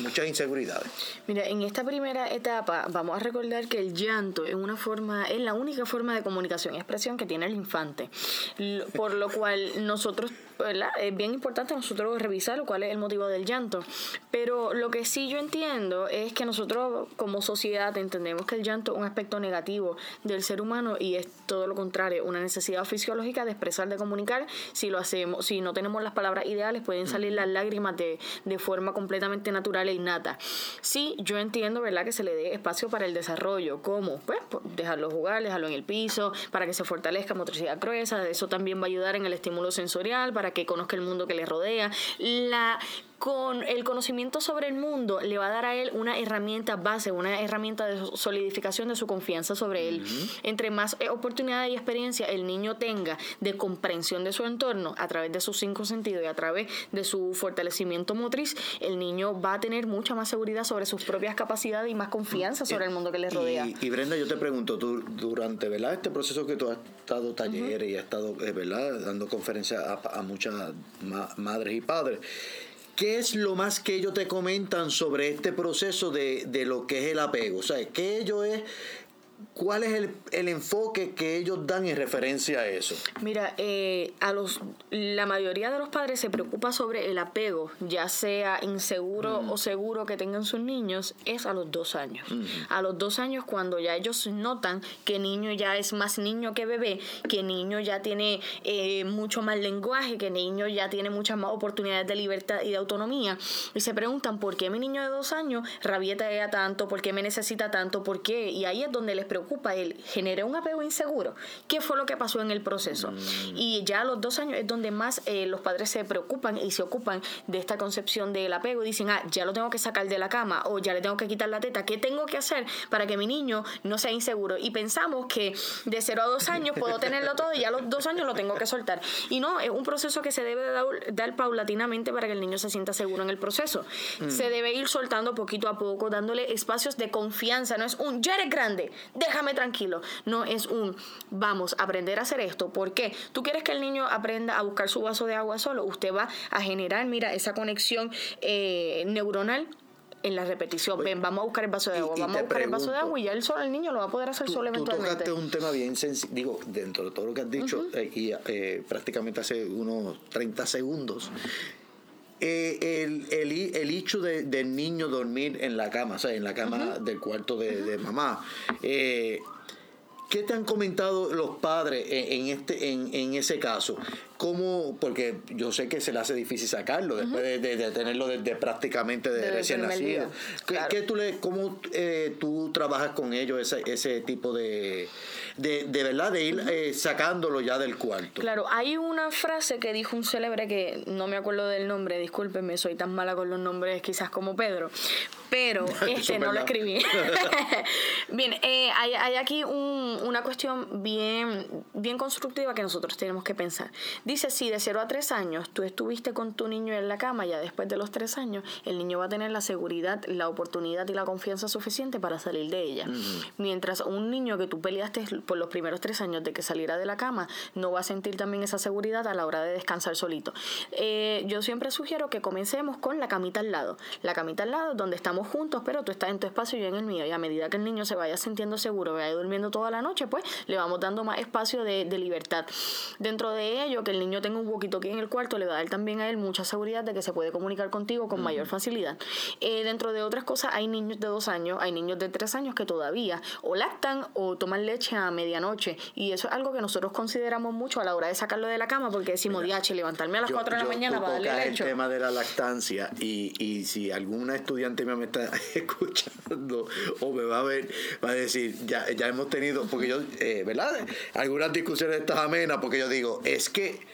Muchas inseguridades.
Mira, en esta primera etapa vamos a recordar que el llanto es una forma, es la única forma de comunicación y expresión que tiene el infante. Por lo cual nosotros, ¿verdad? Es bien importante nosotros revisar cuál es el motivo del llanto. Pero lo que sí yo entiendo es que nosotros como sociedad entendemos que el llanto es un aspecto negativo del ser humano y es todo lo contrario, una necesidad fisiológica de expresar, de comunicar. Si lo hacemos, si no tenemos las palabras ideales, pueden salir las lágrimas de, de forma completamente natural e innata. Sí, yo entiendo, ¿verdad?, que se le dé espacio para el desarrollo. ¿Cómo? Pues pues, dejarlo jugar, dejarlo en el piso, para que se fortalezca motricidad gruesa. Eso también va a ayudar en el estímulo sensorial, para que conozca el mundo que le rodea. La con el conocimiento sobre el mundo le va a dar a él una herramienta base, una herramienta de solidificación de su confianza sobre él. Entre más eh, oportunidades y experiencia el niño tenga de comprensión de su entorno a través de sus cinco sentidos y a través de su fortalecimiento motriz, el niño va a tener mucha más seguridad sobre sus propias capacidades y más confianza sobre el mundo que le rodea.
Y, y Brenda, yo te pregunto, tú durante ¿verdad? este proceso que tú has estado talleres y has estado eh, ¿verdad? dando conferencias a, a muchas ma- madres y padres, ¿qué es lo más que ellos te comentan sobre este proceso de, de lo que es el apego? O sea, ¿qué ellos es, ¿cuál es el, el enfoque que ellos dan en referencia a eso?
Mira, eh, a los la mayoría de los padres se preocupa sobre el apego, ya sea inseguro o seguro que tengan sus niños, es a los dos años. A los dos años cuando ya ellos notan que niño ya es más niño que bebé, que niño ya tiene eh, mucho más lenguaje, que niño ya tiene muchas más oportunidades de libertad y de autonomía, y se preguntan por qué mi niño de dos años rabieta tanto, por qué me necesita tanto, por qué, y ahí es donde les preocupa preocupa el generé un apego inseguro. ¿Qué fue lo que pasó en el proceso? Mm. Y ya a los dos años es donde más eh, los padres se preocupan y se ocupan de esta concepción del apego y dicen, ah, ya lo tengo que sacar de la cama o ya le tengo que quitar la teta. ¿Qué tengo que hacer para que mi niño no sea inseguro? Y pensamos que de cero a dos años puedo tenerlo todo y ya a los dos años lo tengo que soltar. Y no, es un proceso que se debe dar, paulatinamente para que el niño se sienta seguro en el proceso. Mm. Se debe ir soltando poquito a poco, dándole espacios de confianza. No es un, ya eres grande, déjame tranquilo. No es un, vamos a aprender a hacer esto. ¿Por qué? Tú quieres que el niño aprenda a buscar su vaso de agua solo. Usted va a generar, mira, esa conexión eh, neuronal en la repetición. Ven, vamos a buscar el vaso de agua, vamos a buscar el vaso de agua y ya el, solo, el niño lo va a poder hacer solo eventualmente.
Tú tocaste un tema bien sencillo, digo, dentro de todo lo que has dicho, eh, y eh, prácticamente hace unos 30 segundos. Eh, el, el, el, hecho de, del niño dormir en la cama, o sea, en la cama del cuarto de, de mamá, eh, ¿Qué te han comentado los padres en, este, en, en ese caso? ¿Cómo? Porque yo sé que se le hace difícil sacarlo después de, tenerlo desde prácticamente de, recién nacido. ¿Qué, tú le, ¿Cómo eh, tú trabajas con ellos ese, ese tipo de, de, verdad, de ir eh, sacándolo ya del cuarto?
Claro, hay una frase que dijo un célebre que no me acuerdo del nombre, discúlpenme, soy tan mala con los nombres quizás como Pedro, pero este no lo escribí. bien, eh, hay, hay, aquí un, una cuestión bien, bien constructiva que nosotros tenemos que pensar. Dice, si de 0 a 3 años tú estuviste con tu niño en la cama, ya después de los 3 años, el niño va a tener la seguridad, la oportunidad y la confianza suficiente para salir de ella. Mientras un niño que tú peleaste por los primeros 3 años de que saliera de la cama, no va a sentir también esa seguridad a la hora de descansar solito. Eh, yo siempre sugiero que comencemos con la camita al lado. La camita al lado donde estamos juntos, pero tú estás en tu espacio y yo en el mío. Y a medida que el niño se vaya sintiendo seguro, vaya durmiendo toda la noche, pues le vamos dando más espacio de, de libertad. Dentro de ello, que el niño tenga un aquí en el cuarto le va a dar también a él mucha seguridad de que se puede comunicar contigo con mayor facilidad. Eh, dentro de otras cosas, hay niños de dos años, hay niños de tres años que todavía o lactan o toman leche a medianoche. Y eso es algo que nosotros consideramos mucho a la hora de sacarlo de la cama porque decimos, diache, levantarme a las cuatro de la mañana para darle leche.
el tema de la lactancia y, y si alguna estudiante me está escuchando o me va a ver, va a decir, ya, ya hemos tenido, porque yo, eh, ¿verdad? Algunas discusiones estas amenas, porque yo digo, es que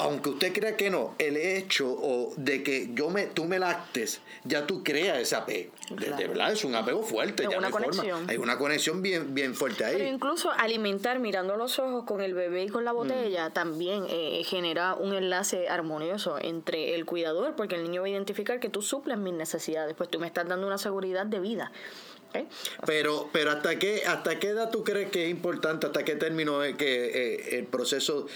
aunque usted crea que no, el hecho o de que yo me, tú me lactes, ya tú creas ese apego. De, verdad, es un apego fuerte. Hay una conexión. Hay una conexión bien, bien fuerte ahí.
Pero incluso alimentar mirando los ojos con el bebé y con la botella mm. también eh, genera un enlace armonioso entre el cuidador, porque el niño va a identificar que tú suples mis necesidades, pues tú me estás dando una seguridad de vida.
Pero, pero hasta qué, hasta qué edad tú crees que es importante, hasta qué término es que eh, el proceso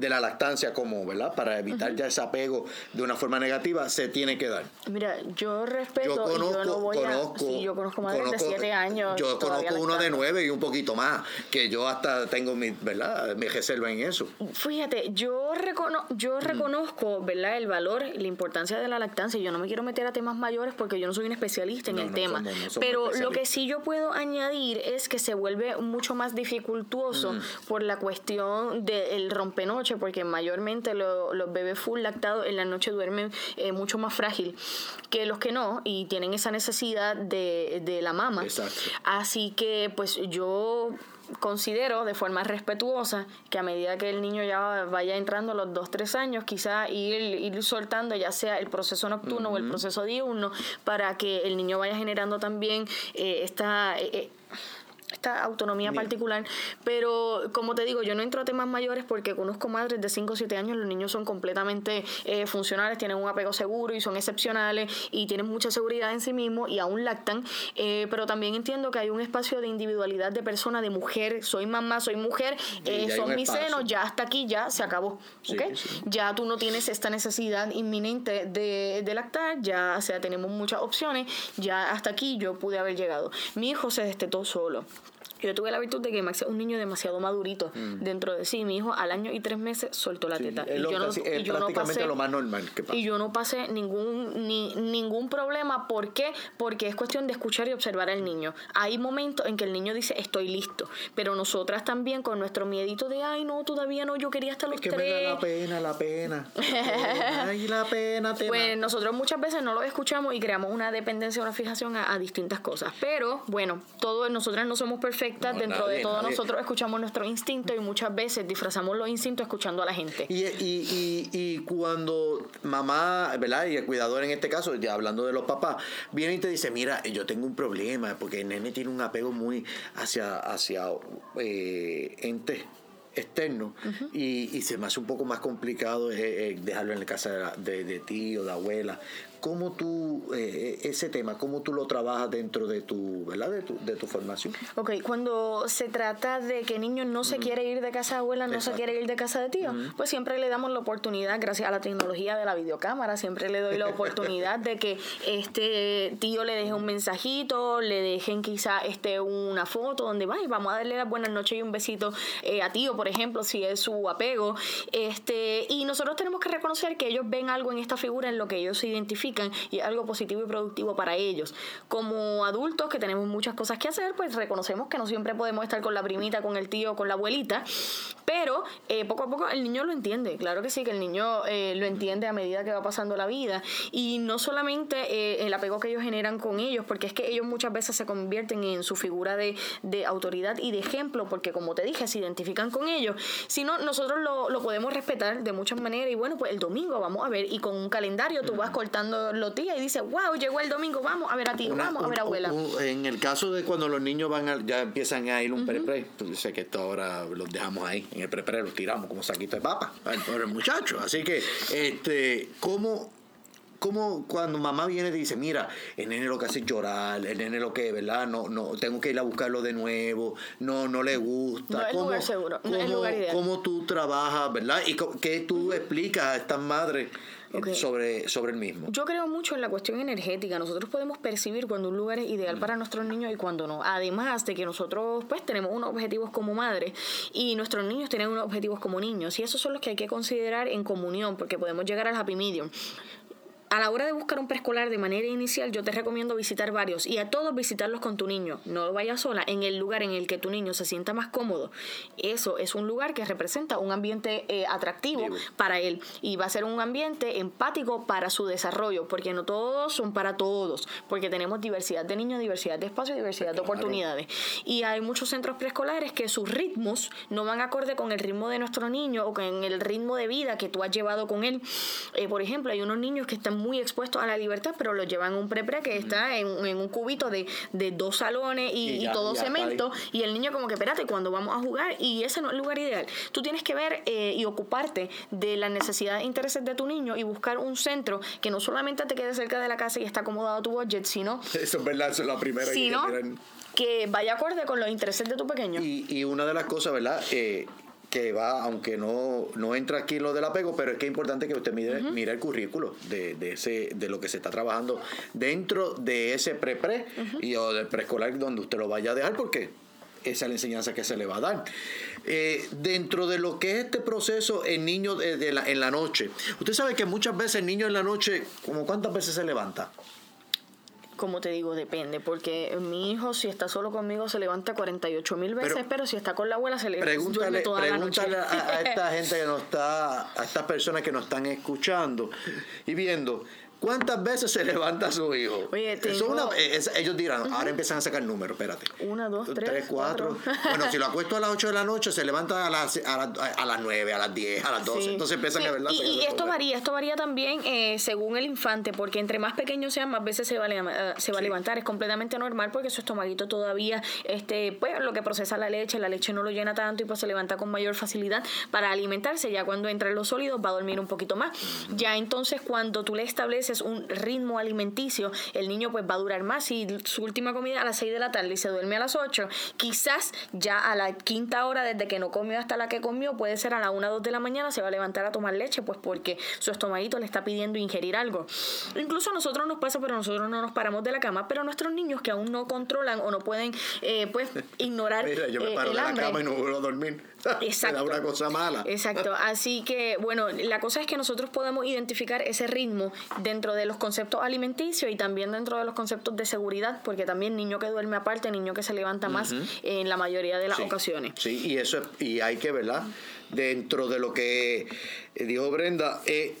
de la lactancia como, ¿verdad? Para evitar ya ese apego de una forma negativa, se tiene que dar.
Mira, yo respeto, yo, conozco, no voy a... Sí, yo conozco madres de 7 años.
Yo conozco uno de 9 y un poquito más, que yo hasta tengo mi, ¿verdad? Mi reserva en eso.
Fíjate, yo, recono yo mm. reconozco, ¿verdad? El valor la importancia de la lactancia. Yo no me quiero meter a temas mayores porque yo no soy un especialista en el tema. pero lo que sí yo puedo añadir es que se vuelve mucho más dificultuoso mm. por la cuestión del porque mayormente los bebés full lactados en la noche duermen eh, mucho más frágil que los que no y tienen esa necesidad de, de la mama. Así que pues yo considero de forma respetuosa que a medida que el niño ya vaya entrando a los 2, 3 años, quizá ir, ir soltando ya sea el proceso nocturno o el proceso diurno para que el niño vaya generando también eh, esta... Eh, esta autonomía particular. Pero como te digo, yo no entro a temas mayores porque conozco madres de 5 o 7 años, los niños son completamente eh, funcionales, tienen un apego seguro y son excepcionales y tienen mucha seguridad en sí mismos y aún lactan. Eh, pero también entiendo que hay un espacio de individualidad de persona, de mujer, soy mamá, soy mujer, eh, son mis senos, ya hasta aquí ya se acabó. Ya tú no tienes esta necesidad inminente de, de lactar, ya o sea, tenemos muchas opciones, ya hasta aquí yo pude haber llegado. Mi hijo se destetó solo. Yo tuve la virtud de que Max es un niño demasiado madurito mm. dentro de sí. Mi hijo al año y tres meses soltó la teta.
y yo no, y yo no pasé, lo más normal que pasa.
Y yo no pasé ningún, ni, ningún problema. ¿Por qué? Porque es cuestión de escuchar y observar al niño. Hay momentos en que el niño dice, estoy listo. Pero nosotras también con nuestro miedito de, ay, no, todavía no, yo quería hasta los
es que
tres.
Me da la pena, la pena. ay, la pena. Te
pues nosotros muchas veces no lo escuchamos y creamos una dependencia, una fijación a, a distintas cosas. Pero, bueno, todos nosotras no somos perfectos perfectas. Dentro de todo, nosotros escuchamos nuestro instinto y muchas veces disfrazamos los instintos escuchando a la gente.
Y, y, y, cuando mamá, ¿verdad? Y el cuidador en este caso, ya hablando de los papás, viene y te dice, mira, yo tengo un problema porque el nene tiene un apego muy hacia, hacia eh, entes externo y, y, se me hace un poco más complicado eh, eh, dejarlo en la casa de, de, tío, de abuela. ¿Cómo tú, eh, ese tema, cómo tú lo trabajas dentro de tu, ¿verdad? De tu, de tu formación?
Ok, cuando se trata de que niño no se quiere ir de casa de abuela, no se quiere ir de casa de tío, pues siempre le damos la oportunidad, gracias a la tecnología de la videocámara, siempre le doy la oportunidad de que este tío le deje un mensajito, le dejen quizá este, una foto donde va vamos a darle las buenas noches y un besito eh, a tío, por ejemplo, si es su apego. Este, y nosotros tenemos que reconocer que ellos ven algo en esta figura en lo que ellos se identifican y es algo positivo y productivo para ellos. Como adultos que tenemos muchas cosas que hacer, pues reconocemos que no siempre podemos estar con la primita, con el tío, con la abuelita, pero eh, poco a poco el niño lo entiende, claro que sí, que el niño eh, lo entiende a medida que va pasando la vida. Y no solamente eh, el apego que ellos generan con ellos, porque es que ellos muchas veces se convierten en su figura de, de autoridad y de ejemplo, porque como te dije, se identifican con ellos, sino nosotros lo, lo podemos respetar de muchas maneras y bueno, pues el domingo vamos a ver y con un calendario tú vas cortando los días y dice, wow, llegó el domingo, vamos a ver a ti, vamos a ver a abuela.
en el caso de cuando los niños van ya empiezan a ir un pre-pre, pues sé que esto ahora los dejamos ahí, en el pre-pre los tiramos como saquito de papa, el muchacho. Así que, este, ¿cómo como cuando mamá viene y dice, mira, el nene lo que hace es llorar, el nene lo que, ¿verdad? No, no, tengo que ir a buscarlo de nuevo, no, no le gusta.
No es lugar seguro, no es lugar ideal.
¿Cómo tú trabajas, verdad? Y qué tú explicas a estas madres sobre, sobre el mismo.
Yo creo mucho en la cuestión energética. Nosotros podemos percibir cuando un lugar es ideal para nuestros niños y cuando no. Además de que nosotros pues tenemos unos objetivos como madres y nuestros niños tienen unos objetivos como niños. Y esos son los que hay que considerar en comunión porque podemos llegar al happy medium a la hora de buscar un preescolar de manera inicial, yo te recomiendo visitar varios y a todos visitarlos con tu niño. No vayas sola en el lugar en el que tu niño se sienta más cómodo. Eso es un lugar que representa un ambiente eh, atractivo para él y va a ser un ambiente empático para su desarrollo, porque no todos son para todos, porque tenemos diversidad de niños, diversidad de espacios, diversidad de oportunidades. Y hay muchos centros preescolares que sus ritmos no van acorde con el ritmo de nuestro niño o con el ritmo de vida que tú has llevado con él. Eh, por ejemplo, hay unos niños que están muy expuestos a la libertad, pero lo llevan un pre-pre que está en, un cubito de, dos salones y, todo cemento. Y el niño como que, espérate, cuando vamos a jugar, y ese no es el lugar ideal. Tú tienes que ver eh, y ocuparte de las necesidades e intereses de tu niño y buscar un centro que no solamente te quede cerca de la casa y está acomodado tu budget, sino...
Eso es verdad, eso es la primera
sino, que, vaya acorde con los intereses de tu pequeño.
Y, y una de las cosas, ¿verdad? Eh, que va, aunque no, no entra aquí lo del apego, pero es que es importante que usted mire, mire el currículo de, de, ese, de lo que se está trabajando dentro de ese pre-pre y o del preescolar donde usted lo vaya a dejar, porque esa es la enseñanza que se le va a dar. Eh, dentro de lo que es este proceso en niño de, la, en la noche, usted sabe que muchas veces el niño en la noche, como cuántas veces se levanta?
Como te digo, depende, porque mi hijo si está solo conmigo se levanta 48 mil veces, pero, si está con la abuela se le duerme toda la noche.
A, a esta gente que nos está, a estas personas que nos están escuchando y viendo, ¿Cuántas veces se levanta su hijo?
Oye, tengo...
ellos dirán, ahora empiezan a sacar números, espérate.
Una, dos, tres, tres cuatro.
bueno, si lo acuesto a las 8 de la noche, se levanta a las, a, a las 9, a las 10, a las 12. Entonces empiezan a ver
Y, y esto varía, esto varía también eh, según el infante, porque entre más pequeño sea, más veces se va, a, eh, se va a levantar. Es completamente normal porque su estomaguito todavía, este, pues lo que procesa la leche, la leche no lo llena tanto y pues se levanta con mayor facilidad para alimentarse. Ya cuando entra en los sólidos va a dormir un poquito más. Ya entonces cuando tú le estableces un ritmo alimenticio, el niño pues va a durar más. Si su última comida a las 6 de la tarde y se duerme a las 8, quizás ya a la quinta hora desde que no comió hasta la que comió, puede ser a la 1 o 2 de la mañana, se va a levantar a tomar leche, pues porque su estomaguito le está pidiendo ingerir algo. Incluso a nosotros nos pasa, pero nosotros no nos paramos de la cama, pero nuestros niños que aún no controlan o no pueden eh, pues ignorar
Mira, yo me eh, paro de la cama y no vuelvo a dormir. Exacto. una cosa mala.
Exacto. Así que, bueno, la cosa es que nosotros podemos identificar ese ritmo dentro de los conceptos alimenticios y también dentro de los conceptos de seguridad, porque también niño que duerme aparte, niño que se levanta más en la mayoría de las ocasiones.
Sí, y eso y hay que, ¿verdad? Dentro de lo que dijo Brenda, eh,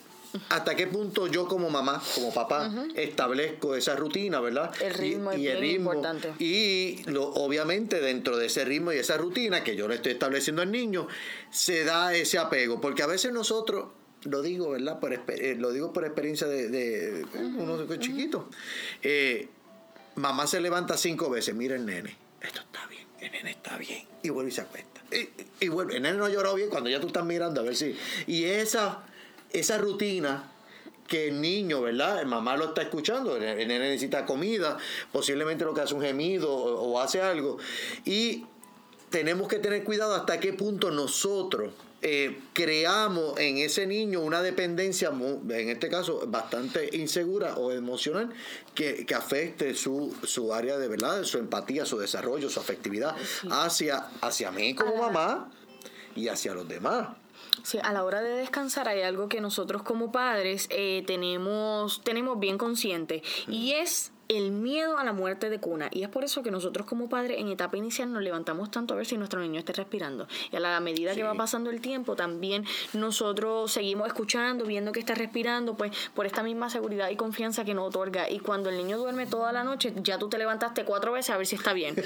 hasta qué punto yo como mamá, como papá, establezco esa rutina, ¿verdad?
El ritmo y, es bien importante.
Y lo, obviamente dentro de ese ritmo y esa rutina que yo le estoy estableciendo al niño, se da ese apego, porque a veces nosotros lo digo, ¿verdad? Por, eh, lo digo por experiencia de, de. Eh, mamá se levanta cinco veces, mira el nene, esto está bien, el nene está bien, y vuelve y se acuesta. Y, y vuelve, el nene no lloró bien cuando ya tú estás mirando a ver si... Y esa, esa rutina que el niño, ¿verdad? El mamá lo está escuchando, el nene necesita comida, posiblemente lo que hace un gemido o, o hace algo. Y tenemos que tener cuidado hasta qué punto nosotros eh, creamos en ese niño una dependencia, en este caso, bastante insegura o emocional, que, afecte su, su, área de verdad, su empatía, su desarrollo, su afectividad hacia, hacia mí como mamá y hacia los demás.
Sí, a la hora de descansar hay algo que nosotros como padres eh, tenemos, tenemos bien consciente y es el miedo a la muerte de cuna. Y es por eso que nosotros como padres en etapa inicial nos levantamos tanto a ver si nuestro niño está respirando. Y a la medida que va pasando el tiempo, también nosotros seguimos escuchando, viendo que está respirando, pues por esta misma seguridad y confianza que nos otorga. Y cuando el niño duerme toda la noche, ya tú te levantaste cuatro veces a ver si está bien.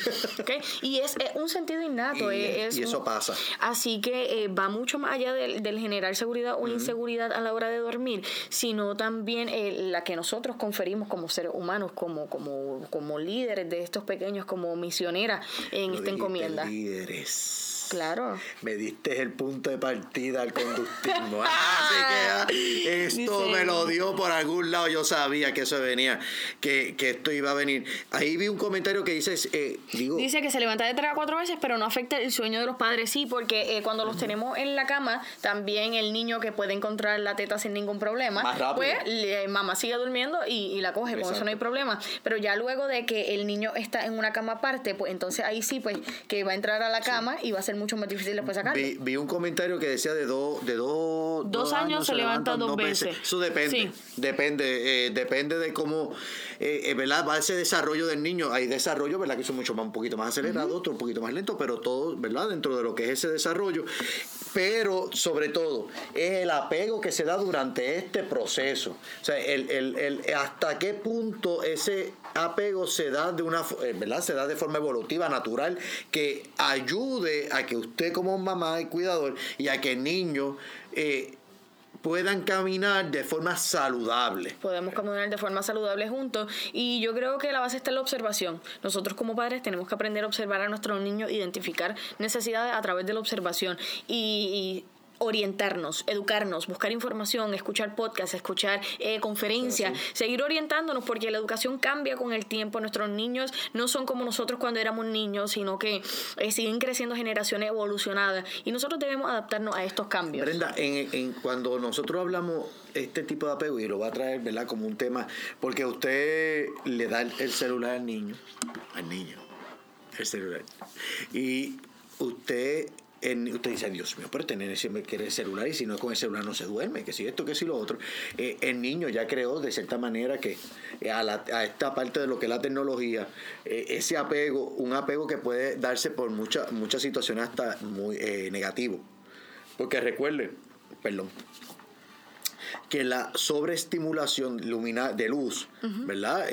Y es, un sentido innato.
Y,
es,
eso pasa.
Así que eh, va mucho más allá del, generar seguridad o inseguridad a la hora de dormir, sino también eh, la que nosotros conferimos como seres humanos, como como, como, líderes de estos pequeños, como misioneras en esta encomienda.
Líderes.
Claro.
Me diste el punto de partida al conductismo. Así que ah, esto me lo dio por algún lado. Yo sabía que eso venía, que, que esto iba a venir. Ahí vi un comentario que dice, eh, digo,
dice que se levanta de tres a cuatro veces, pero no afecta el sueño de los padres. Sí, porque eh, cuando los tenemos en la cama, también el niño que puede encontrar la teta sin ningún problema, pues mamá sigue durmiendo y, la coge, con eso no hay problema. Pero ya luego de que el niño está en una cama aparte, pues entonces ahí sí, pues que va a entrar a la cama y va a ser mucho más difícil después sacar.
Vi, un comentario que decía de, dos de dos,
dos, años, se, levanta dos veces.
Eso depende. Depende, eh, depende de cómo eh, eh, ¿verdad? va ese desarrollo del niño. Hay desarrollo, ¿verdad? Que son mucho más un poquito más acelerado, otro un poquito más lento, pero todo, ¿verdad? Dentro de lo que es ese desarrollo. Pero sobre todo, es el apego que se da durante este proceso. O sea, el, el, el hasta qué punto ese apego se da de una eh, ¿verdad? se da de forma evolutiva, natural, que ayude a que usted como mamá y cuidador y a que el niño eh, puedan caminar de forma saludable.
Podemos caminar de forma saludable juntos y yo creo que la base está en la observación. Nosotros como padres tenemos que aprender a observar a nuestros niños, identificar necesidades a través de la observación y orientarnos, educarnos, buscar información, escuchar podcasts, escuchar eh, conferencias, seguir orientándonos porque la educación cambia con el tiempo. Nuestros niños no son como nosotros cuando éramos niños, sino que eh, siguen creciendo generaciones evolucionadas y nosotros debemos adaptarnos a estos cambios.
Brenda, en, cuando nosotros hablamos este tipo de apego y lo va a traer, ¿verdad? Como un tema, porque usted le da el celular al niño, al niño, el celular. Y usted usted dice, Dios mío, pero tener quiere el celular y si no con el celular no se duerme, que si esto, que si lo otro. Eh, el niño ya creó de cierta manera que eh, a, esta parte de lo que es la tecnología, eh, ese apego, un apego que puede darse por muchas muchas situaciones hasta muy negativo. Porque recuerde, perdón, que la sobreestimulación de luz, ¿verdad?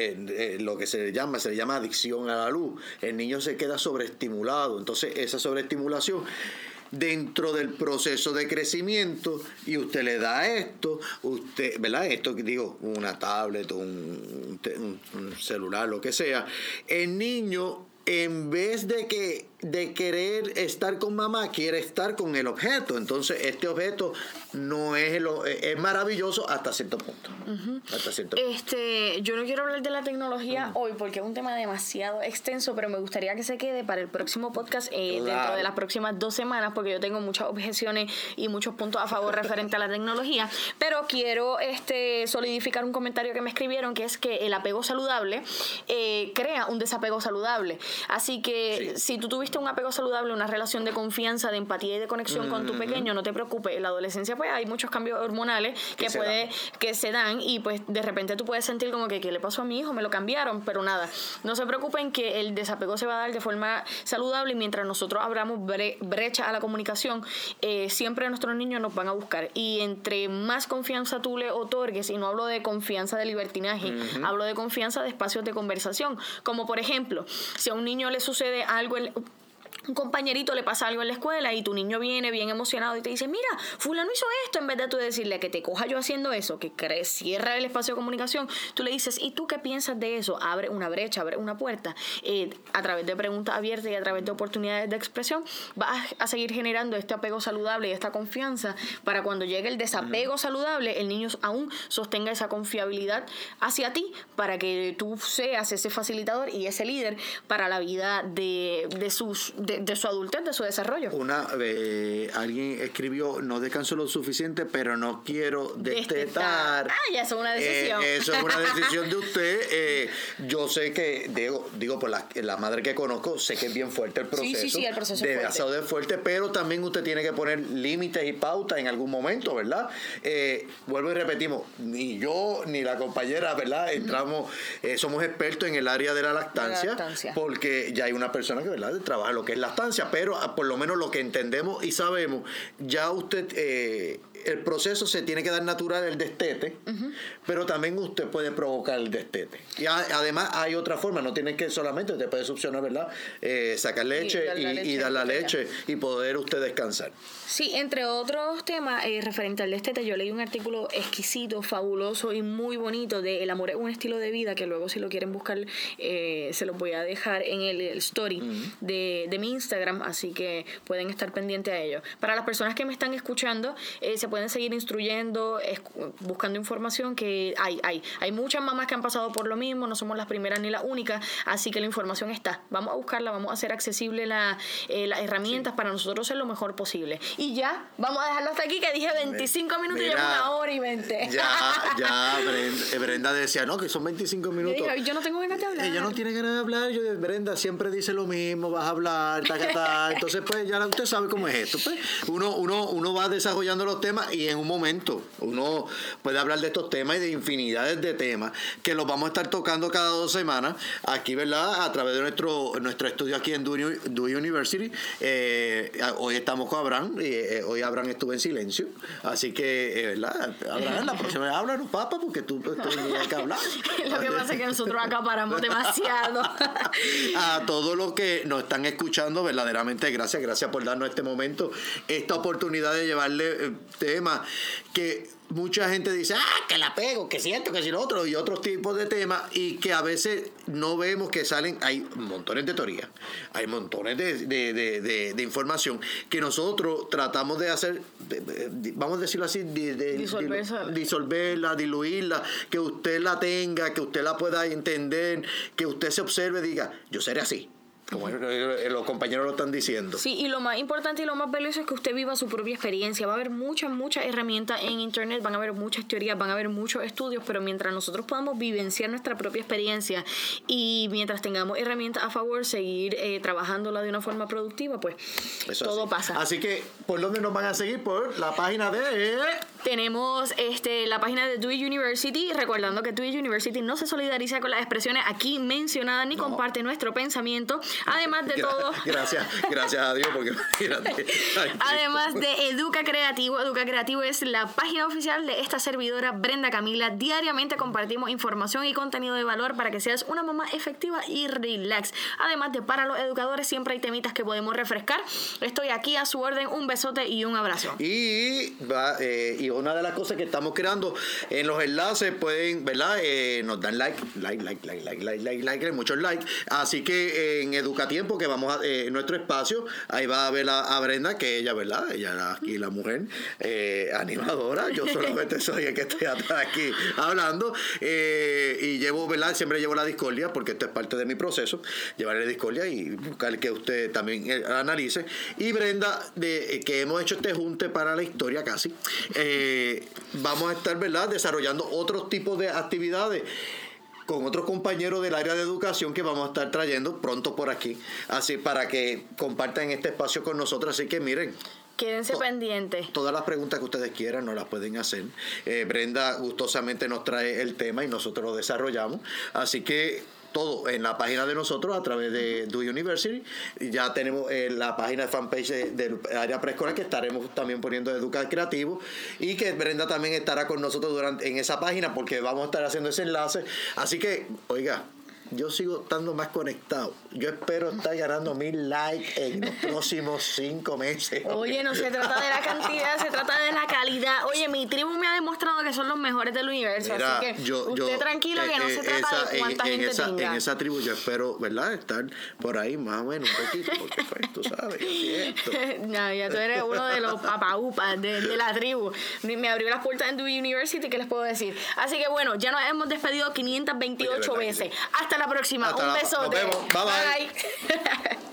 lo que se llama, se le llama adicción a la luz. El niño se queda sobreestimulado. Entonces, esa sobreestimulación dentro del proceso de crecimiento y usted le da esto, usted, ¿verdad? Esto digo, una tablet, un, un celular, lo que sea, el niño en vez de que de querer estar con mamá, quiere estar con el objeto. Entonces, este objeto no es lo, es maravilloso hasta cierto punto. hasta cierto
Este, yo no quiero hablar de la tecnología hoy porque es un tema demasiado extenso, pero me gustaría que se quede para el próximo podcast eh, dentro de las próximas dos semanas, porque yo tengo muchas objeciones y muchos puntos a favor referente a la tecnología. Pero quiero este solidificar un comentario que me escribieron, que es que el apego saludable eh, crea un desapego saludable. Así que si tú tuviste tuviste un apego saludable, una relación de confianza, de empatía y de conexión con tu pequeño, no te preocupes. En la adolescencia, pues hay muchos cambios hormonales que,
se
puede,
dan.
que se dan y pues de repente tú puedes sentir como que ¿qué le pasó a mi hijo? Me lo cambiaron, pero nada. No se preocupen que el desapego se va a dar de forma saludable y mientras nosotros abramos bre- brecha a la comunicación, eh, siempre nuestros niños nos van a buscar. Y entre más confianza tú le otorgues, y no hablo de confianza de libertinaje, hablo de confianza de espacios de conversación. Como por ejemplo, si a un niño le sucede algo un compañerito le pasa algo en la escuela y tu niño viene bien emocionado y te dice, mira, fulano hizo esto, en vez de tú decirle que te coja yo haciendo eso, que cre- cierra el espacio de comunicación, tú le dices, ¿y tú qué piensas de eso? Abre una brecha, abre una puerta. Eh, a través de preguntas abiertas y a través de oportunidades de expresión, vas a seguir generando este apego saludable y esta confianza para cuando llegue el desapego saludable, el niño aún sostenga esa confiabilidad hacia ti para que tú seas ese facilitador y ese líder para la vida de, de sus de, de su adultez, de su desarrollo.
Una, eh, alguien escribió, no descanso lo suficiente, pero no quiero destetar.
Ah, ya eso es una decisión.
Eh, eso es una decisión de usted. Eh, yo sé que, digo, digo por la, la madre que conozco, sé que es bien fuerte el proceso.
sí, sí, el proceso es
Debe
fuerte.
de fuerte, pero también usted tiene que poner límites y pautas en algún momento, ¿verdad? Eh, vuelvo y repetimos, ni yo ni la compañera, ¿verdad? Entramos, somos expertos en el área de la lactancia,
lactancia.
porque ya hay una persona que, ¿verdad?, trabaja lo que es lactancia, pero ah, por lo menos lo que entendemos y sabemos, ya usted, eh, el proceso se tiene que dar natural el destete, pero también usted puede provocar el destete. Y a- además hay otra forma, no tiene que solamente, usted puede succionar, ¿verdad?, Eh, sacar leche y, dar la leche y poder usted descansar.
Sí, entre otros temas eh, referente al destete, yo leí un artículo exquisito, fabuloso y muy bonito de El amor es un estilo de vida, que luego si lo quieren buscar eh, se los voy a dejar en el, el story de, de mi Instagram, así que pueden estar pendientes a ello. Para las personas que me están escuchando, eh, se pueden seguir instruyendo, buscando información que hay, hay, hay muchas mamás que han pasado por lo mismo, no somos las primeras ni las únicas, así que la información está. Vamos a buscarla, vamos a hacer accesible la, eh, las herramientas para nosotros ser lo mejor posible. Y ya, vamos a dejarlo hasta aquí, que dije 25 minutos y llevo una hora y 20.
Ya, ya, Brenda, eh, Brenda decía, no, que son 25
Yo
minutos.
yo no tengo ganas de hablar.
Ella no tiene ganas de hablar. Yo, Brenda siempre dice lo mismo, vas a hablar, ta, ta, ta. Entonces, pues, ya usted sabe cómo es esto. Pues. Uno, uno, uno va desarrollando los temas y en un momento uno puede hablar de estos temas y de infinidades de temas que los vamos a estar tocando cada dos semanas aquí, ¿verdad? A través de nuestro, nuestro estudio aquí en Dewey, University. Eh, hoy estamos con Abraham y eh, hoy Abraham estuvo en silencio. Así que, eh, ¿verdad? Abraham, la próxima vez háblanos, papá, porque tú, tienes que hablar.
Lo que pasa es que nosotros acaparamos demasiado.
a todos los que nos están escuchando, verdaderamente gracias, gracias por darnos este momento, esta oportunidad de llevarle temas que mucha gente dice, ah, que la pego, que siento, que si lo otro, y otros tipos de temas, y que a veces no vemos que salen, hay montones de teorías, hay montones de, de- de- información que nosotros tratamos de hacer, vamos a decirlo así,
Disolverla.
disolverla, diluirla, que usted la tenga, que usted la pueda entender, que usted se observe y diga, yo seré así. Como los compañeros lo están diciendo.
Sí, y lo más importante y lo más valioso es que usted viva su propia experiencia. Va a haber muchas, muchas herramientas en Internet, van a haber muchas teorías, van a haber muchos estudios, pero mientras nosotros podamos vivenciar nuestra propia experiencia y mientras tengamos herramientas a favor, seguir eh, trabajándola de una forma productiva, pues
Eso
todo
así.
pasa.
Así que, ¿por dónde nos van a seguir? Por la página de...
Tenemos este, la página de Dewey University, recordando que Dewey University no se solidariza con las expresiones aquí mencionadas ni comparte nuestro pensamiento. Además de todo,
Gracias, gracias a Dios, porque imagínate.
Además de Educa Creativo, Educa Creativo es la página oficial de esta servidora Brenda Camila. Diariamente compartimos información y contenido de valor para que seas una mamá efectiva y relax. Además de para los educadores siempre hay temitas que podemos refrescar. Estoy aquí a su orden, un besote y un abrazo.
Y, eh, y una de las cosas que estamos creando en los enlaces pueden, ¿verdad? Eh, nos dan like, like, like, like, like, like, like, like, muchos likes. Así que en Educatiempo, que vamos a eh, nuestro espacio, ahí va a ver a, Brenda, que ella, ¿verdad? Ella es aquí la mujer eh, animadora. Yo solamente soy el que estoy atrás aquí hablando. Eh, y llevo, ¿verdad? Siempre llevo la discordia, porque esto es parte de mi proceso. Llevar la discordia y buscar que usted también eh, analice. Y Brenda, de, que hemos hecho este junte para la historia casi, vamos a estar, ¿verdad? Desarrollando otros tipos de actividades con otros compañeros del área de educación que vamos a estar trayendo pronto por aquí, así para que compartan este espacio con nosotros. Así que miren,
Quédense pendientes.
Todas las preguntas que ustedes quieran nos las pueden hacer. Eh, Brenda gustosamente nos trae el tema y nosotros lo desarrollamos. Así que todo en la página de nosotros a través de Do University. Ya tenemos eh, la página de fanpage de- del área preescolar que estaremos también poniendo Educar Creativo y que Brenda también estará con nosotros durante en esa página porque vamos a estar haciendo ese enlace. Así que, oiga, yo sigo estando más conectado. Yo espero estar ganando mil likes en los próximos cinco meses.
Oye, no se trata de la cantidad, se trata de la calidad. Oye, mi tribu me ha demostrado que son los mejores del universo.
Mira,
así que
yo,
usted
yo,
tranquilo que
eh,
no
eh,
se trata
esa-
de cuánta
en, en
gente
esa,
tenga.
En esa tribu yo espero, ¿verdad? Estar por ahí más o menos un poquito, porque pues, tú sabes, yo siento.
ya, tú eres uno de los papaupas de, de la tribu. Me abrió las puertas en Dewey University, ¿qué les puedo decir? Así que bueno, ya nos hemos despedido 528
Oye, ¿verdad que
veces. Hasta la próxima.
Hasta
Un besote.
nos vemos. Bye, bye.
bye.